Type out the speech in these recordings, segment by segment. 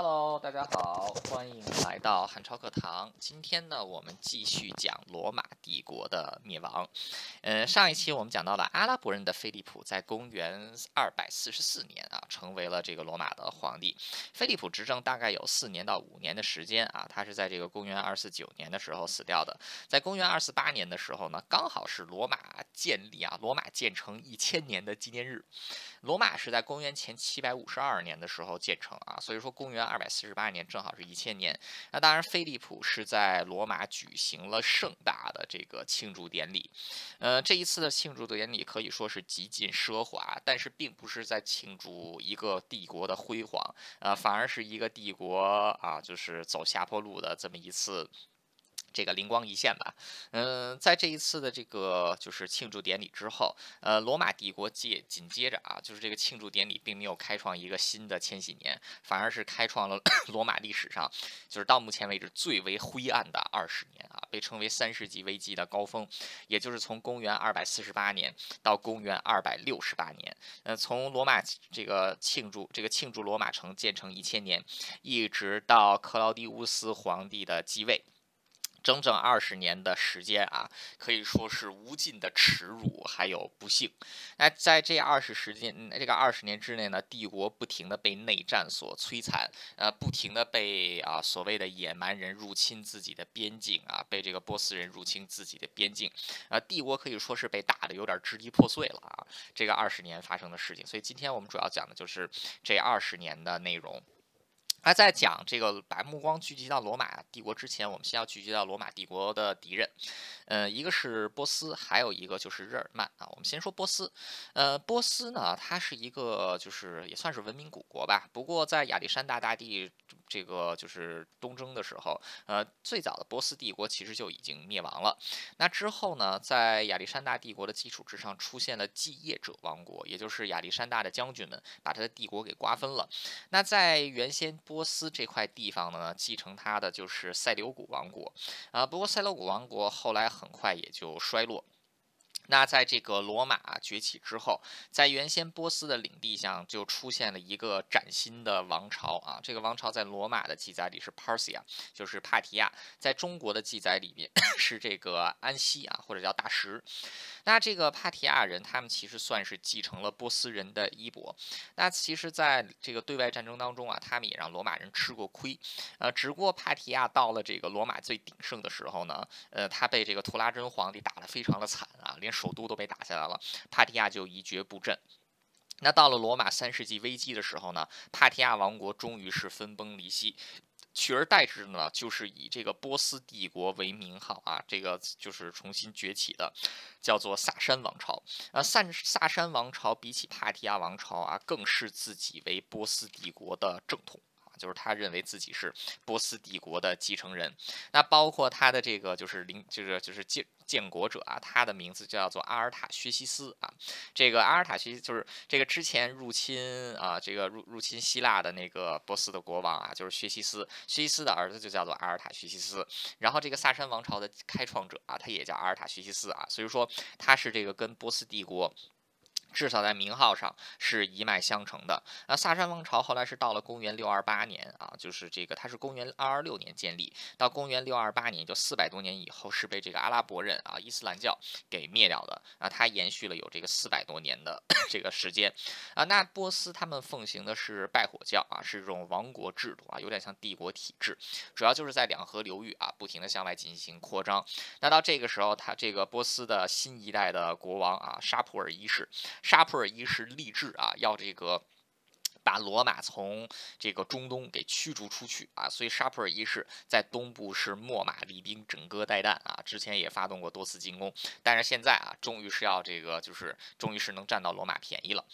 Hello，大家好，欢迎来到汉超课堂。今天呢，我们继续讲罗马帝国的灭亡。呃，上一期我们讲到了阿拉伯人的菲利普，在公元二百四十四年啊，成为了这个罗马的皇帝。菲利普执政大概有四年到五年的时间啊，他是在这个公元二四九年的时候死掉的。在公元二四八年的时候呢，刚好是罗马建立啊，罗马建成一千年的纪念日。罗马是在公元前七百五十二年的时候建成啊，所以说公元二百四十八年正好是一千年。那当然，菲利普是在罗马举行了盛大的这个庆祝典礼。呃，这一次的庆祝的典礼可以说是极尽奢华，但是并不是在庆祝一个帝国的辉煌，呃，反而是一个帝国啊，就是走下坡路的这么一次。这个灵光一现吧，嗯，在这一次的这个就是庆祝典礼之后，呃，罗马帝国接紧接着啊，就是这个庆祝典礼并没有开创一个新的千禧年，反而是开创了 罗马历史上就是到目前为止最为灰暗的二十年啊，被称为三世纪危机的高峰，也就是从公元二百四十八年到公元二百六十八年，呃，从罗马这个庆祝这个庆祝罗马城建成一千年，一直到克劳狄乌斯皇帝的继位。整整二十年的时间啊，可以说是无尽的耻辱，还有不幸。那在这二十时间，这个二十年之内呢，帝国不停的被内战所摧残，呃，不停的被啊所谓的野蛮人入侵自己的边境啊，被这个波斯人入侵自己的边境，啊，帝国可以说是被打的有点支离破碎了啊。这个二十年发生的事情，所以今天我们主要讲的就是这二十年的内容。那在讲这个把目光聚集到罗马帝国之前，我们先要聚集到罗马帝国的敌人，呃，一个是波斯，还有一个就是日耳曼啊。我们先说波斯，呃，波斯呢，它是一个就是也算是文明古国吧。不过在亚历山大大帝这个就是东征的时候，呃，最早的波斯帝国其实就已经灭亡了。那之后呢，在亚历山大帝国的基础之上，出现了继业者王国，也就是亚历山大的将军们把他的帝国给瓜分了。那在原先波斯这块地方呢，继承他的就是塞琉古王国，啊，不过塞琉古王国后来很快也就衰落。那在这个罗马崛起之后，在原先波斯的领地上就出现了一个崭新的王朝啊！这个王朝在罗马的记载里是 Parthia，就是帕提亚；在中国的记载里面 是这个安息啊，或者叫大食。那这个帕提亚人，他们其实算是继承了波斯人的衣钵。那其实，在这个对外战争当中啊，他们也让罗马人吃过亏。呃，只不过帕提亚到了这个罗马最鼎盛的时候呢，呃，他被这个图拉真皇帝打得非常的惨啊，连首都都被打下来了，帕提亚就一蹶不振。那到了罗马三世纪危机的时候呢，帕提亚王国终于是分崩离析。取而代之呢，就是以这个波斯帝国为名号啊，这个就是重新崛起的，叫做萨珊王朝。啊，萨萨珊王朝比起帕提亚王朝啊，更视自己为波斯帝国的正统。就是他认为自己是波斯帝国的继承人，那包括他的这个就是领，就是就是建建国者啊，他的名字叫做阿尔塔薛西斯啊。这个阿尔塔薛西就是这个之前入侵啊，这个入入侵希腊的那个波斯的国王啊，就是薛西斯。薛西斯的儿子就叫做阿尔塔薛西斯。然后这个萨珊王朝的开创者啊，他也叫阿尔塔薛西斯啊。所以说他是这个跟波斯帝国。至少在名号上是一脉相承的。那萨珊王朝后来是到了公元六二八年啊，就是这个它是公元二二六年建立，到公元六二八年就四百多年以后是被这个阿拉伯人啊伊斯兰教给灭掉的啊，它延续了有这个四百多年的 这个时间啊。那波斯他们奉行的是拜火教啊，是这种王国制度啊，有点像帝国体制，主要就是在两河流域啊不停的向外进行扩张。那到这个时候，他这个波斯的新一代的国王啊沙普尔一世。沙普尔一世立志啊，要这个把罗马从这个中东给驱逐出去啊，所以沙普尔一世在东部是秣马厉兵，整戈待旦啊。之前也发动过多次进攻，但是现在啊，终于是要这个，就是终于是能占到罗马便宜了。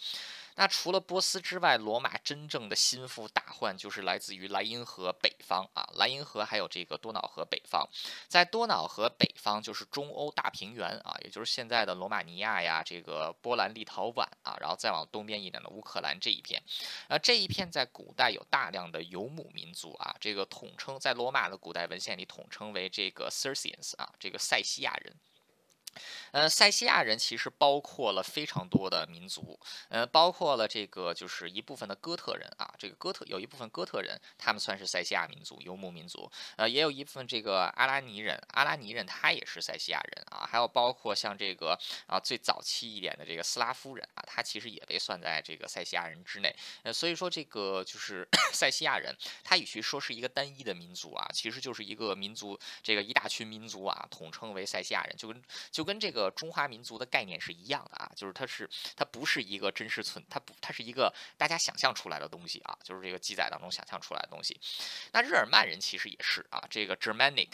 那除了波斯之外，罗马真正的心腹大患就是来自于莱茵河北方啊，莱茵河还有这个多瑙河北方，在多瑙河北方就是中欧大平原啊，也就是现在的罗马尼亚呀，这个波兰、立陶宛啊，然后再往东边一点的乌克兰这一片，啊，这一片在古代有大量的游牧民族啊，这个统称在罗马的古代文献里统称为这个 Circeans 啊，这个塞西亚人。呃，塞西亚人其实包括了非常多的民族，呃，包括了这个就是一部分的哥特人啊，这个哥特有一部分哥特人，他们算是塞西亚民族，游牧民族，呃，也有一部分这个阿拉尼人，阿拉尼人他也是塞西亚人啊，还有包括像这个啊最早期一点的这个斯拉夫人啊，他其实也被算在这个塞西亚人之内，呃，所以说这个就是 塞西亚人，他与其说是一个单一的民族啊，其实就是一个民族，这个一大群民族啊，统称为塞西亚人，就跟就跟这个。中华民族的概念是一样的啊，就是它是它不是一个真实存，它不它是一个大家想象出来的东西啊，就是这个记载当中想象出来的东西。那日耳曼人其实也是啊，这个 Germanic，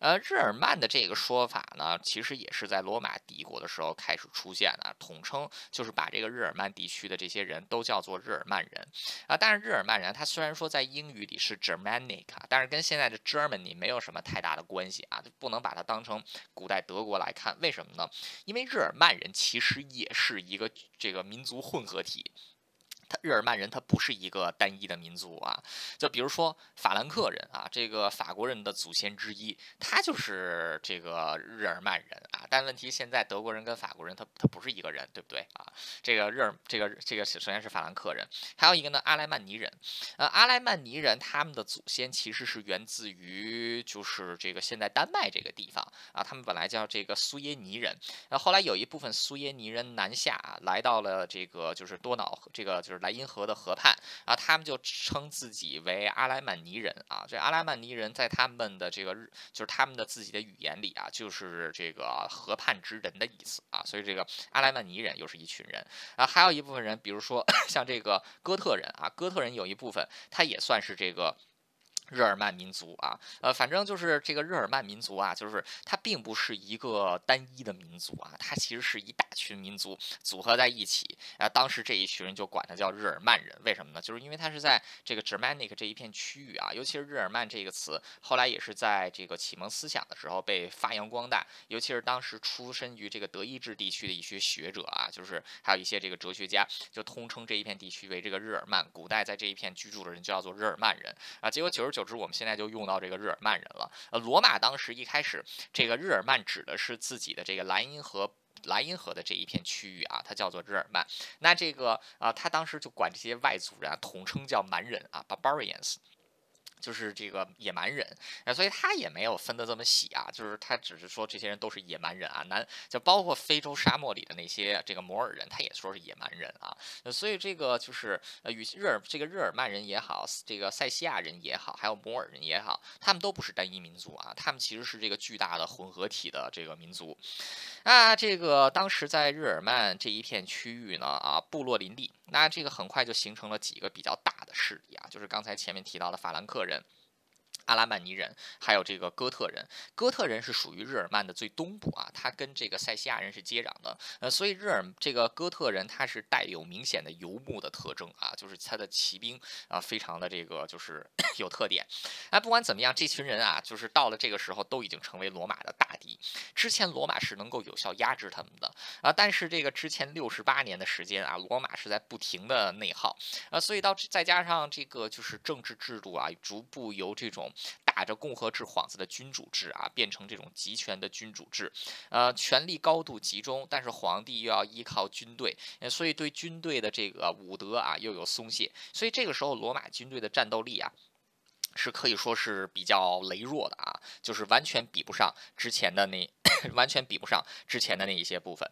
呃，日耳曼的这个说法呢，其实也是在罗马帝国的时候开始出现的，统称就是把这个日耳曼地区的这些人都叫做日耳曼人啊。但是日耳曼人他虽然说在英语里是 Germanic，啊但是跟现在的 Germany 没有什么太大的关系啊，就不能把它当成古代德国来看，为什什么呢？因为日耳曼人其实也是一个这个民族混合体。他日耳曼人他不是一个单一的民族啊，就比如说法兰克人啊，这个法国人的祖先之一，他就是这个日耳曼人啊。但问题现在德国人跟法国人他他不是一个人，对不对啊？这个日耳这个这个首先是法兰克人，还有一个呢阿莱曼尼人。呃，阿莱曼尼人他们的祖先其实是源自于就是这个现在丹麦这个地方啊，他们本来叫这个苏耶尼人，那后来有一部分苏耶尼人南下来到了这个就是多瑙河这个就是。莱茵河的河畔啊，他们就称自己为阿莱曼尼人啊。这阿莱曼尼人在他们的这个日，就是他们的自己的语言里啊，就是这个河畔之人的意思啊。所以这个阿莱曼尼人又是一群人啊。还有一部分人，比如说 像这个哥特人啊，哥特人有一部分他也算是这个。日耳曼民族啊，呃，反正就是这个日耳曼民族啊，就是它并不是一个单一的民族啊，它其实是一大群民族组合在一起啊。当时这一群人就管它叫日耳曼人，为什么呢？就是因为它是在这个 Germanic 这一片区域啊，尤其是日耳曼这个词，后来也是在这个启蒙思想的时候被发扬光大，尤其是当时出身于这个德意志地区的一些学者啊，就是还有一些这个哲学家，就通称这一片地区为这个日耳曼。古代在这一片居住的人就叫做日耳曼人啊。结果九十。久之，我们现在就用到这个日耳曼人了。呃，罗马当时一开始，这个日耳曼指的是自己的这个莱茵河、莱茵河的这一片区域啊，它叫做日耳曼。那这个啊，他当时就管这些外族人啊统称叫蛮人啊，barbarians。就是这个野蛮人，啊，所以他也没有分得这么细啊，就是他只是说这些人都是野蛮人啊，南就包括非洲沙漠里的那些这个摩尔人，他也说是野蛮人啊，所以这个就是呃与日耳这个日耳曼人也好，这个塞西亚人也好，还有摩尔人也好，他们都不是单一民族啊，他们其实是这个巨大的混合体的这个民族，啊，这个当时在日耳曼这一片区域呢，啊，部落林立。那这个很快就形成了几个比较大的势力啊，就是刚才前面提到的法兰克人。阿拉曼尼人，还有这个哥特人。哥特人是属于日耳曼的最东部啊，它跟这个塞西亚人是接壤的。呃，所以日耳这个哥特人，他是带有明显的游牧的特征啊，就是他的骑兵啊，非常的这个就是 有特点。哎，不管怎么样，这群人啊，就是到了这个时候都已经成为罗马的大敌。之前罗马是能够有效压制他们的啊，但是这个之前六十八年的时间啊，罗马是在不停的内耗啊，所以到再加上这个就是政治制度啊，逐步由这种打着共和制幌子的君主制啊，变成这种集权的君主制，呃，权力高度集中，但是皇帝又要依靠军队，所以对军队的这个武德啊又有松懈，所以这个时候罗马军队的战斗力啊。是可以说是比较羸弱的啊，就是完全比不上之前的那，完全比不上之前的那一些部分。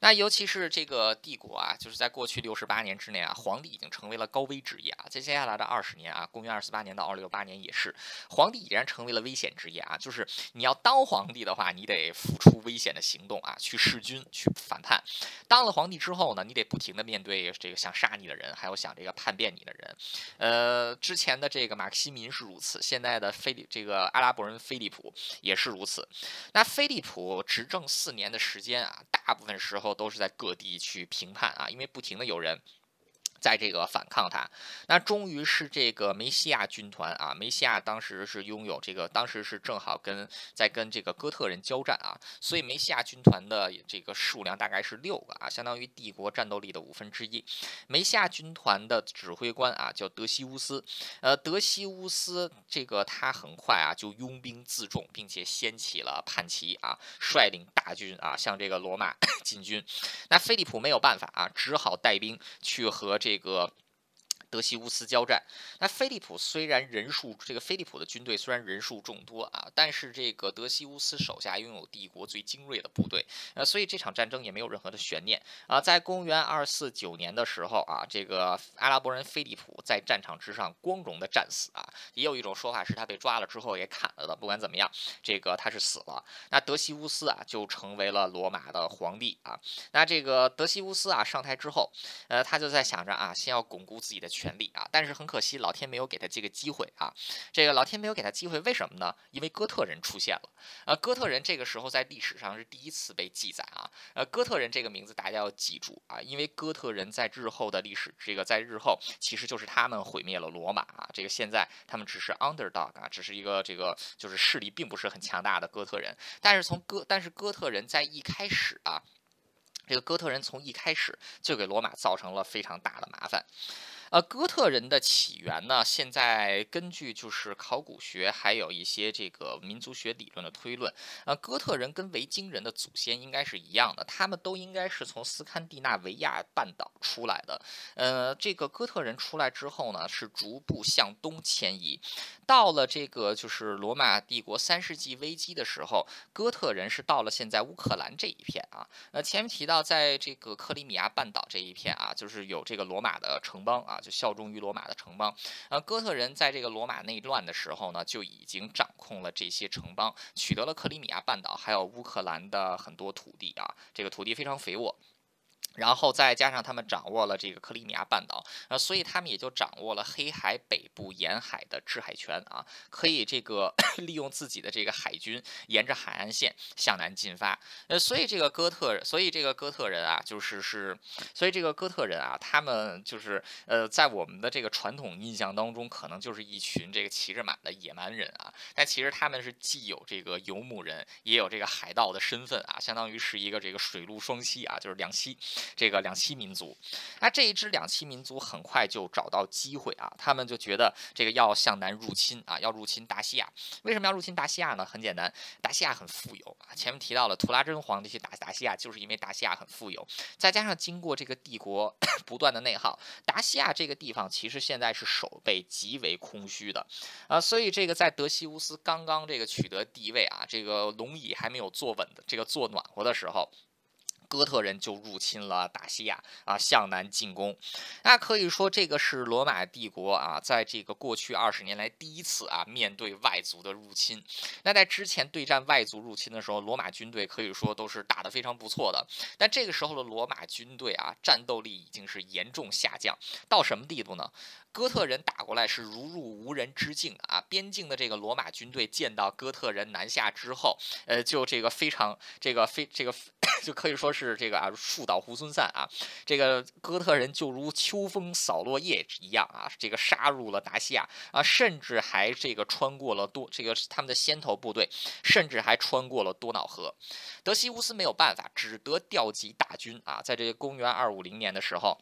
那尤其是这个帝国啊，就是在过去六十八年之内啊，皇帝已经成为了高危职业啊。在接下来的二十年啊，公元二四八年到二六八年也是，皇帝已然成为了危险职业啊。就是你要当皇帝的话，你得付出危险的行动啊，去弑君、去反叛。当了皇帝之后呢，你得不停的面对这个想杀你的人，还有想这个叛变你的人。呃，之前的这个马克西民如此，现在的菲利这个阿拉伯人菲利普也是如此。那菲利普执政四年的时间啊，大部分时候都是在各地去评判啊，因为不停的有人。在这个反抗他，那终于是这个梅西亚军团啊，梅西亚当时是拥有这个，当时是正好跟在跟这个哥特人交战啊，所以梅西亚军团的这个数量大概是六个啊，相当于帝国战斗力的五分之一。梅西亚军团的指挥官啊叫德西乌斯，呃，德西乌斯这个他很快啊就拥兵自重，并且掀起了叛旗啊，率领大军啊向这个罗马 进军。那菲利普没有办法啊，只好带兵去和这。这个。德西乌斯交战，那菲利普虽然人数，这个菲利普的军队虽然人数众多啊，但是这个德西乌斯手下拥有帝国最精锐的部队，呃，所以这场战争也没有任何的悬念啊。在公元二四九年的时候啊，这个阿拉伯人菲利普在战场之上光荣的战死啊。也有一种说法是他被抓了之后也砍了的。不管怎么样，这个他是死了。那德西乌斯啊就成为了罗马的皇帝啊。那这个德西乌斯啊上台之后，呃，他就在想着啊，先要巩固自己的权。权利啊，但是很可惜，老天没有给他这个机会啊。这个老天没有给他机会，为什么呢？因为哥特人出现了。呃，哥特人这个时候在历史上是第一次被记载啊。呃，哥特人这个名字大家要记住啊，因为哥特人在日后的历史，这个在日后其实就是他们毁灭了罗马啊。这个现在他们只是 underdog 啊，只是一个这个就是势力并不是很强大的哥特人。但是从哥，但是哥特人在一开始啊，这个哥特人从一开始就给罗马造成了非常大的麻烦。呃，哥特人的起源呢，现在根据就是考古学还有一些这个民族学理论的推论，呃，哥特人跟维京人的祖先应该是一样的，他们都应该是从斯堪的纳维亚半岛出来的。呃，这个哥特人出来之后呢，是逐步向东迁移，到了这个就是罗马帝国三世纪危机的时候，哥特人是到了现在乌克兰这一片啊。呃，前面提到在这个克里米亚半岛这一片啊，就是有这个罗马的城邦啊。就效忠于罗马的城邦，呃，哥特人在这个罗马内乱的时候呢，就已经掌控了这些城邦，取得了克里米亚半岛还有乌克兰的很多土地啊，这个土地非常肥沃。然后再加上他们掌握了这个克里米亚半岛，呃，所以他们也就掌握了黑海北部沿海的制海权啊，可以这个 利用自己的这个海军沿着海岸线向南进发。呃，所以这个哥特，所以这个哥特人啊，就是是，所以这个哥特人啊，他们就是呃，在我们的这个传统印象当中，可能就是一群这个骑着马的野蛮人啊，但其实他们是既有这个游牧人，也有这个海盗的身份啊，相当于是一个这个水陆双栖啊，就是两栖。这个两栖民族，那这一支两栖民族很快就找到机会啊，他们就觉得这个要向南入侵啊，要入侵大西亚。为什么要入侵大西亚呢？很简单，大西亚很富有啊。前面提到了图拉真皇帝去打大西亚，就是因为大西亚很富有，再加上经过这个帝国 不断的内耗，达西亚这个地方其实现在是守备极为空虚的啊，所以这个在德西乌斯刚刚这个取得地位啊，这个龙椅还没有坐稳的，这个坐暖和的时候。哥特人就入侵了大西亚啊，向南进攻。那可以说，这个是罗马帝国啊，在这个过去二十年来第一次啊面对外族的入侵。那在之前对战外族入侵的时候，罗马军队可以说都是打得非常不错的。但这个时候的罗马军队啊，战斗力已经是严重下降到什么地步呢？哥特人打过来是如入无人之境啊！边境的这个罗马军队见到哥特人南下之后，呃，就这个非常这个非这个 就可以说是这个啊树倒猢狲散啊！这个哥特人就如秋风扫落叶一样啊，这个杀入了达西亚啊，甚至还这个穿过了多这个他们的先头部队，甚至还穿过了多瑙河。德西乌斯没有办法，只得调集大军啊，在这个公元二五零年的时候。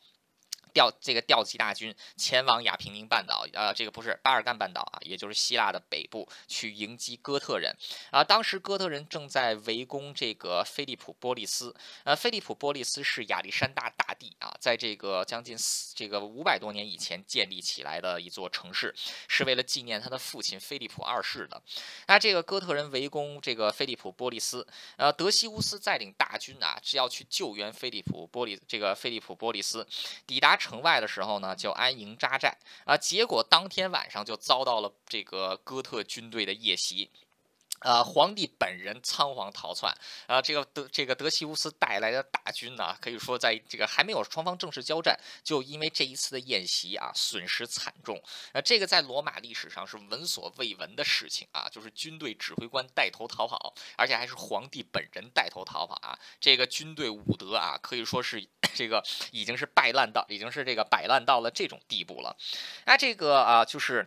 调这个调集大军前往亚平宁半岛，呃，这个不是巴尔干半岛啊，也就是希腊的北部去迎击哥特人啊。当时哥特人正在围攻这个菲利普波利斯，呃，菲利普波利斯是亚历山大大帝啊，在这个将近四这个五百多年以前建立起来的一座城市，是为了纪念他的父亲菲利普二世的。那这个哥特人围攻这个菲利普波利斯，呃，德西乌斯带领大军啊，是要去救援菲利普波利这个菲利普波利斯，抵达。城外的时候呢，就安营扎寨啊，结果当天晚上就遭到了这个哥特军队的夜袭。呃，皇帝本人仓皇逃窜，啊，这个德这个德西乌斯带来的大军呢，可以说在这个还没有双方正式交战，就因为这一次的宴席啊，损失惨重。呃，这个在罗马历史上是闻所未闻的事情啊，就是军队指挥官带头逃跑，而且还是皇帝本人带头逃跑啊。这个军队武德啊，可以说是 这个已经是败烂到，已经是这个摆烂到了这种地步了。那这个啊，就是。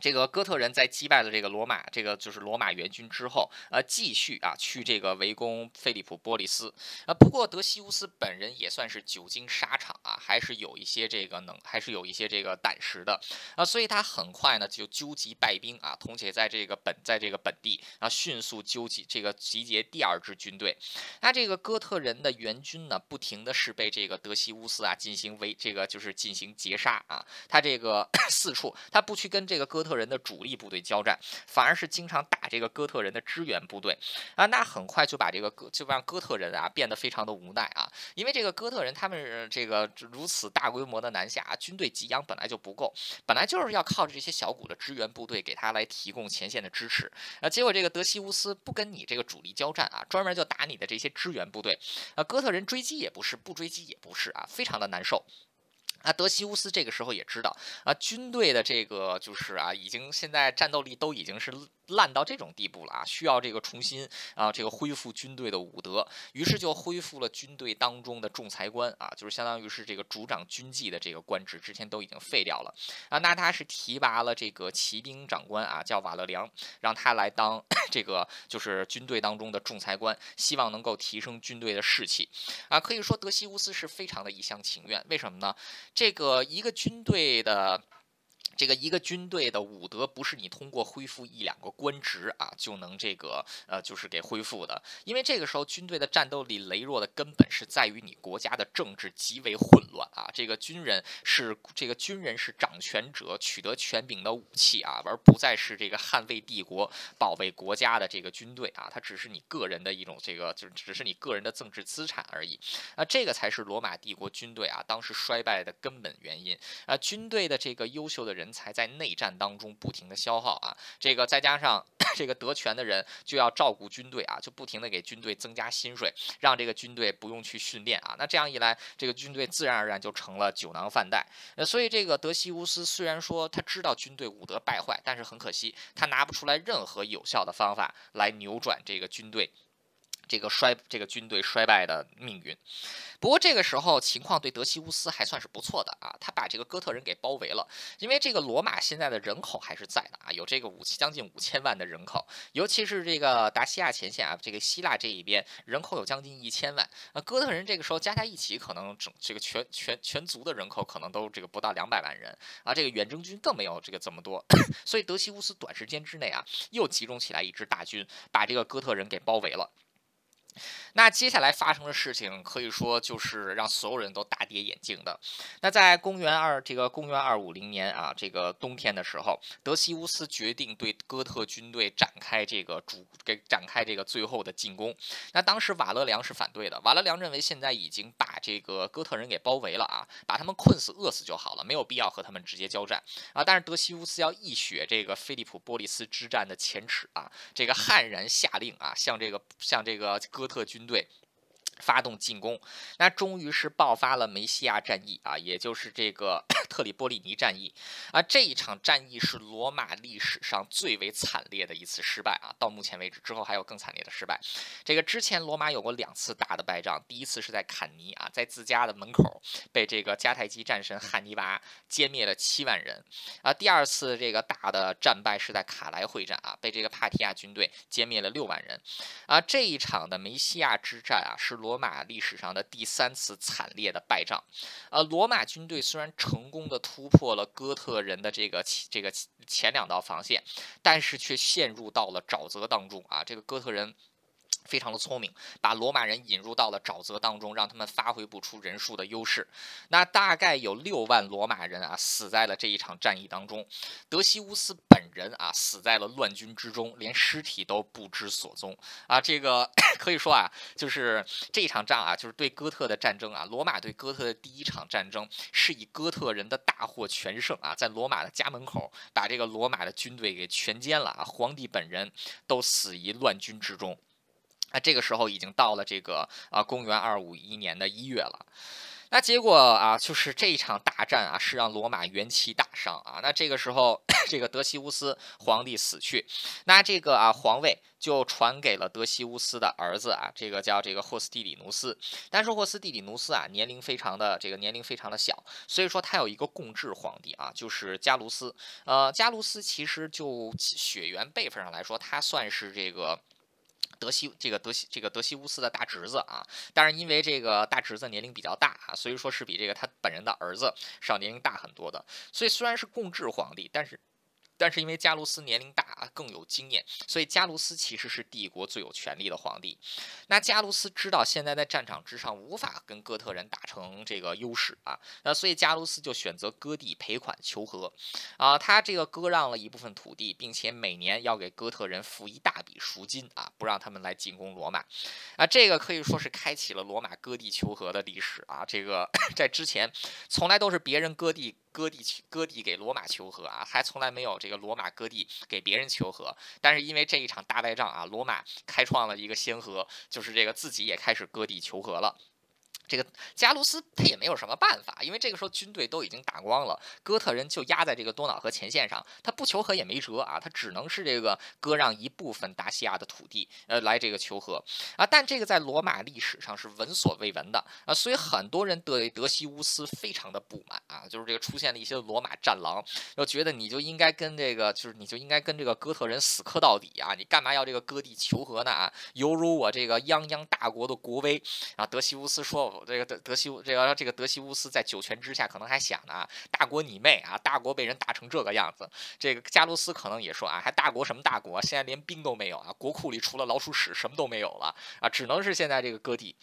这个哥特人在击败了这个罗马，这个就是罗马援军之后，呃，继续啊去这个围攻菲利普波利斯，啊，不过德西乌斯本人也算是久经沙场啊，还是有一些这个能，还是有一些这个胆识的。啊，所以他很快呢就纠集败兵啊，同且在这个本在这个本地啊迅速纠集这个集结第二支军队，那这个哥特人的援军呢，不停的是被这个德西乌斯啊进行围，这个就是进行截杀啊，他这个 四处他不去跟这个哥特。特人的主力部队交战，反而是经常打这个哥特人的支援部队。啊，那很快就把这个哥就让哥特人啊变得非常的无奈啊，因为这个哥特人他们这个如此大规模的南下，军队给养本来就不够，本来就是要靠着这些小股的支援部队给他来提供前线的支持。啊，结果这个德西乌斯不跟你这个主力交战啊，专门就打你的这些支援部队。啊，哥特人追击也不是，不追击也不是啊，非常的难受。啊，德西乌斯这个时候也知道啊，军队的这个就是啊，已经现在战斗力都已经是。烂到这种地步了啊！需要这个重新啊，这个恢复军队的武德，于是就恢复了军队当中的仲裁官啊，就是相当于是这个主掌军纪的这个官职，之前都已经废掉了啊。那他是提拔了这个骑兵长官啊，叫瓦勒良，让他来当 这个就是军队当中的仲裁官，希望能够提升军队的士气啊。可以说德西乌斯是非常的一厢情愿，为什么呢？这个一个军队的。这个一个军队的武德不是你通过恢复一两个官职啊就能这个呃就是给恢复的，因为这个时候军队的战斗力羸弱的根本是在于你国家的政治极为混乱啊。这个军人是这个军人是掌权者取得权柄的武器啊，而不再是这个捍卫帝国、保卫国家的这个军队啊，它只是你个人的一种这个就是只是你个人的政治资产而已啊。这个才是罗马帝国军队啊当时衰败的根本原因啊。军队的这个优秀的人。才在内战当中不停的消耗啊，这个再加上 这个得权的人就要照顾军队啊，就不停的给军队增加薪水，让这个军队不用去训练啊，那这样一来，这个军队自然而然就成了酒囊饭袋。呃，所以这个德西乌斯虽然说他知道军队武德败坏，但是很可惜，他拿不出来任何有效的方法来扭转这个军队。这个衰，这个军队衰败的命运。不过这个时候情况对德西乌斯还算是不错的啊，他把这个哥特人给包围了。因为这个罗马现在的人口还是在的啊，有这个五将近五千万的人口，尤其是这个达西亚前线啊，这个希腊这一边人口有将近一千万。那哥特人这个时候加在一起，可能整这个全全全族的人口可能都这个不到两百万人啊，这个远征军更没有这个这么多。所以德西乌斯短时间之内啊，又集中起来一支大军，把这个哥特人给包围了。那接下来发生的事情可以说就是让所有人都大跌眼镜的。那在公元二这个公元二五零年啊，这个冬天的时候，德西乌斯决定对哥特军队展开这个主给展开这个最后的进攻。那当时瓦勒良是反对的，瓦勒良认为现在已经把这个哥特人给包围了啊，把他们困死饿死就好了，没有必要和他们直接交战啊。但是德西乌斯要一雪这个菲利普波利斯之战的前耻啊，这个悍然下令啊，向这个向这个哥特军。队发动进攻，那终于是爆发了梅西亚战役啊，也就是这个 特里波利尼战役啊。这一场战役是罗马历史上最为惨烈的一次失败啊。到目前为止，之后还有更惨烈的失败。这个之前罗马有过两次大的败仗，第一次是在坎尼啊，在自家的门口被这个迦太基战神汉尼拔歼灭了七万人啊。第二次这个大的战败是在卡莱会战啊，被这个帕提亚军队歼灭了六万人啊。这一场的梅西亚之战啊，是罗。罗马历史上的第三次惨烈的败仗，啊，罗马军队虽然成功的突破了哥特人的这个这个前两道防线，但是却陷入到了沼泽当中啊！这个哥特人。非常的聪明，把罗马人引入到了沼泽当中，让他们发挥不出人数的优势。那大概有六万罗马人啊死在了这一场战役当中，德西乌斯本人啊死在了乱军之中，连尸体都不知所踪啊。这个 可以说啊，就是这场仗啊，就是对哥特的战争啊，罗马对哥特的第一场战争，是以哥特人的大获全胜啊，在罗马的家门口把这个罗马的军队给全歼了啊，皇帝本人都死于乱军之中。那这个时候已经到了这个啊，公元二五一年的一月了。那结果啊，就是这一场大战啊，是让罗马元气大伤啊。那这个时候，这个德西乌斯皇帝死去，那这个啊皇位就传给了德西乌斯的儿子啊，这个叫这个霍斯蒂里努斯。但是霍斯蒂里努斯啊，年龄非常的这个年龄非常的小，所以说他有一个共治皇帝啊，就是加卢斯。呃，加卢斯其实就血缘辈分上来说，他算是这个。德西这个德西这个德西乌斯的大侄子啊，但是因为这个大侄子年龄比较大啊，所以说是比这个他本人的儿子少年龄大很多的。所以虽然是共治皇帝，但是。但是因为加卢斯年龄大，更有经验，所以加卢斯其实是帝国最有权力的皇帝。那加卢斯知道现在在战场之上无法跟哥特人打成这个优势啊，那所以加卢斯就选择割地赔款求和啊，他这个割让了一部分土地，并且每年要给哥特人付一大笔赎金啊，不让他们来进攻罗马啊，这个可以说是开启了罗马割地求和的历史啊。这个 在之前从来都是别人割地。割地割地给罗马求和啊，还从来没有这个罗马割地给别人求和。但是因为这一场大败仗啊，罗马开创了一个先河，就是这个自己也开始割地求和了。这个加卢斯他也没有什么办法，因为这个时候军队都已经打光了，哥特人就压在这个多瑙河前线上，他不求和也没辙啊，他只能是这个割让一部分大西亚的土地，呃，来这个求和啊。但这个在罗马历史上是闻所未闻的啊，所以很多人对德西乌斯非常的不满啊，就是这个出现了一些罗马战狼，又觉得你就应该跟这个，就是你就应该跟这个哥特人死磕到底啊，你干嘛要这个割地求和呢啊？犹如我这个泱泱大国的国威啊。德西乌斯说。这个德德西乌这个这个德西乌斯在九泉之下可能还想呢，大国你妹啊！大国被人打成这个样子，这个加卢斯可能也说啊，还大国什么大国？现在连兵都没有啊，国库里除了老鼠屎什么都没有了啊，只能是现在这个割地。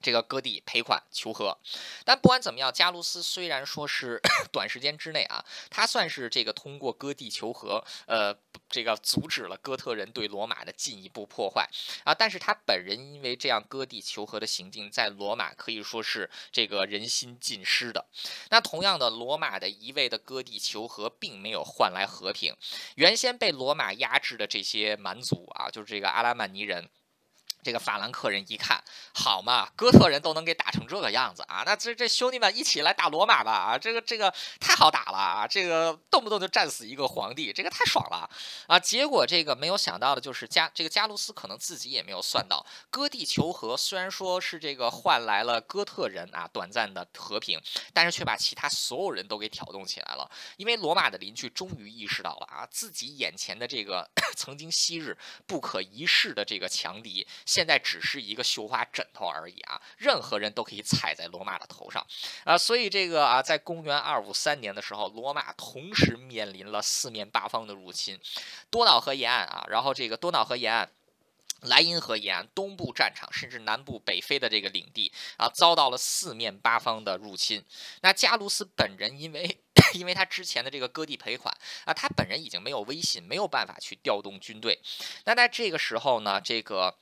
这个割地赔款求和，但不管怎么样，加卢斯虽然说是 短时间之内啊，他算是这个通过割地求和，呃，这个阻止了哥特人对罗马的进一步破坏啊，但是他本人因为这样割地求和的行径，在罗马可以说是这个人心尽失的。那同样的，罗马的一味的割地求和，并没有换来和平。原先被罗马压制的这些蛮族啊，就是这个阿拉曼尼人。这个法兰克人一看，好嘛，哥特人都能给打成这个样子啊，那这这兄弟们一起来打罗马吧啊，这个这个太好打了啊，这个动不动就战死一个皇帝，这个太爽了啊！结果这个没有想到的就是加这个加卢斯可能自己也没有算到，割地求和虽然说是这个换来了哥特人啊短暂的和平，但是却把其他所有人都给挑动起来了，因为罗马的邻居终于意识到了啊，自己眼前的这个 曾经昔日不可一世的这个强敌。现在只是一个绣花枕头而已啊！任何人都可以踩在罗马的头上啊！所以这个啊，在公元二五三年的时候，罗马同时面临了四面八方的入侵，多瑙河沿岸啊，然后这个多瑙河沿岸、莱茵河沿岸、东部战场，甚至南部北非的这个领地啊，遭到了四面八方的入侵。那加卢斯本人因为 因为他之前的这个割地赔款啊，他本人已经没有威信，没有办法去调动军队。那在这个时候呢，这个。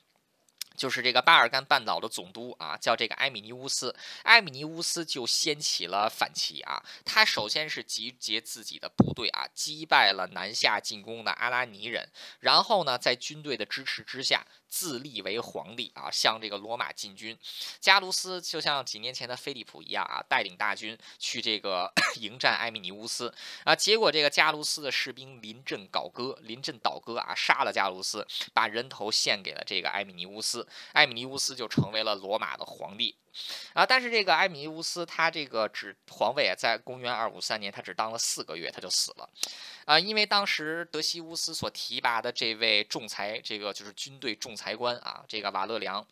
就是这个巴尔干半岛的总督啊，叫这个埃米尼乌斯，埃米尼乌斯就掀起了反旗啊。他首先是集结自己的部队啊，击败了南下进攻的阿拉尼人，然后呢，在军队的支持之下。自立为皇帝啊，向这个罗马进军。加卢斯就像几年前的菲利普一样啊，带领大军去这个 迎战埃米尼乌斯啊。结果这个加卢斯的士兵临阵倒戈，临阵倒戈啊，杀了加卢斯，把人头献给了这个埃米尼乌斯。埃米尼乌斯就成为了罗马的皇帝啊。但是这个埃米尼乌斯他这个只皇位啊，在公元二五三年，他只当了四个月，他就死了。啊，因为当时德西乌斯所提拔的这位仲裁，这个就是军队仲裁官啊，这个瓦勒良，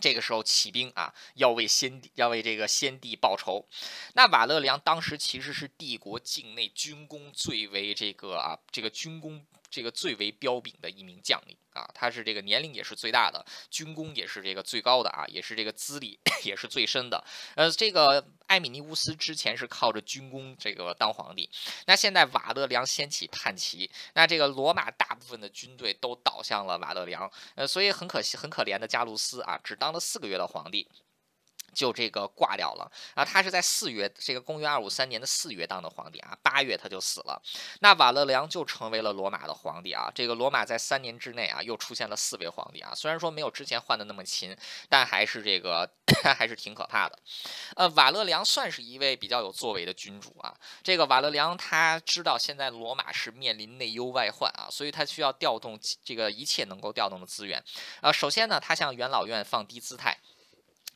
这个时候起兵啊，要为先帝要为这个先帝报仇。那瓦勒良当时其实是帝国境内军功最为这个啊，这个军功。这个最为彪炳的一名将领啊，他是这个年龄也是最大的，军功也是这个最高的啊，也是这个资历也是最深的。呃，这个艾米尼乌斯之前是靠着军功这个当皇帝，那现在瓦勒良掀起叛旗，那这个罗马大部分的军队都倒向了瓦勒良，呃，所以很可惜，很可怜的加卢斯啊，只当了四个月的皇帝。就这个挂掉了啊！他是在四月，这个公元二五三年的四月当的皇帝啊，八月他就死了。那瓦勒良就成为了罗马的皇帝啊。这个罗马在三年之内啊，又出现了四位皇帝啊。虽然说没有之前换的那么勤，但还是这个 还是挺可怕的。呃，瓦勒良算是一位比较有作为的君主啊。这个瓦勒良他知道现在罗马是面临内忧外患啊，所以他需要调动这个一切能够调动的资源。呃，首先呢，他向元老院放低姿态。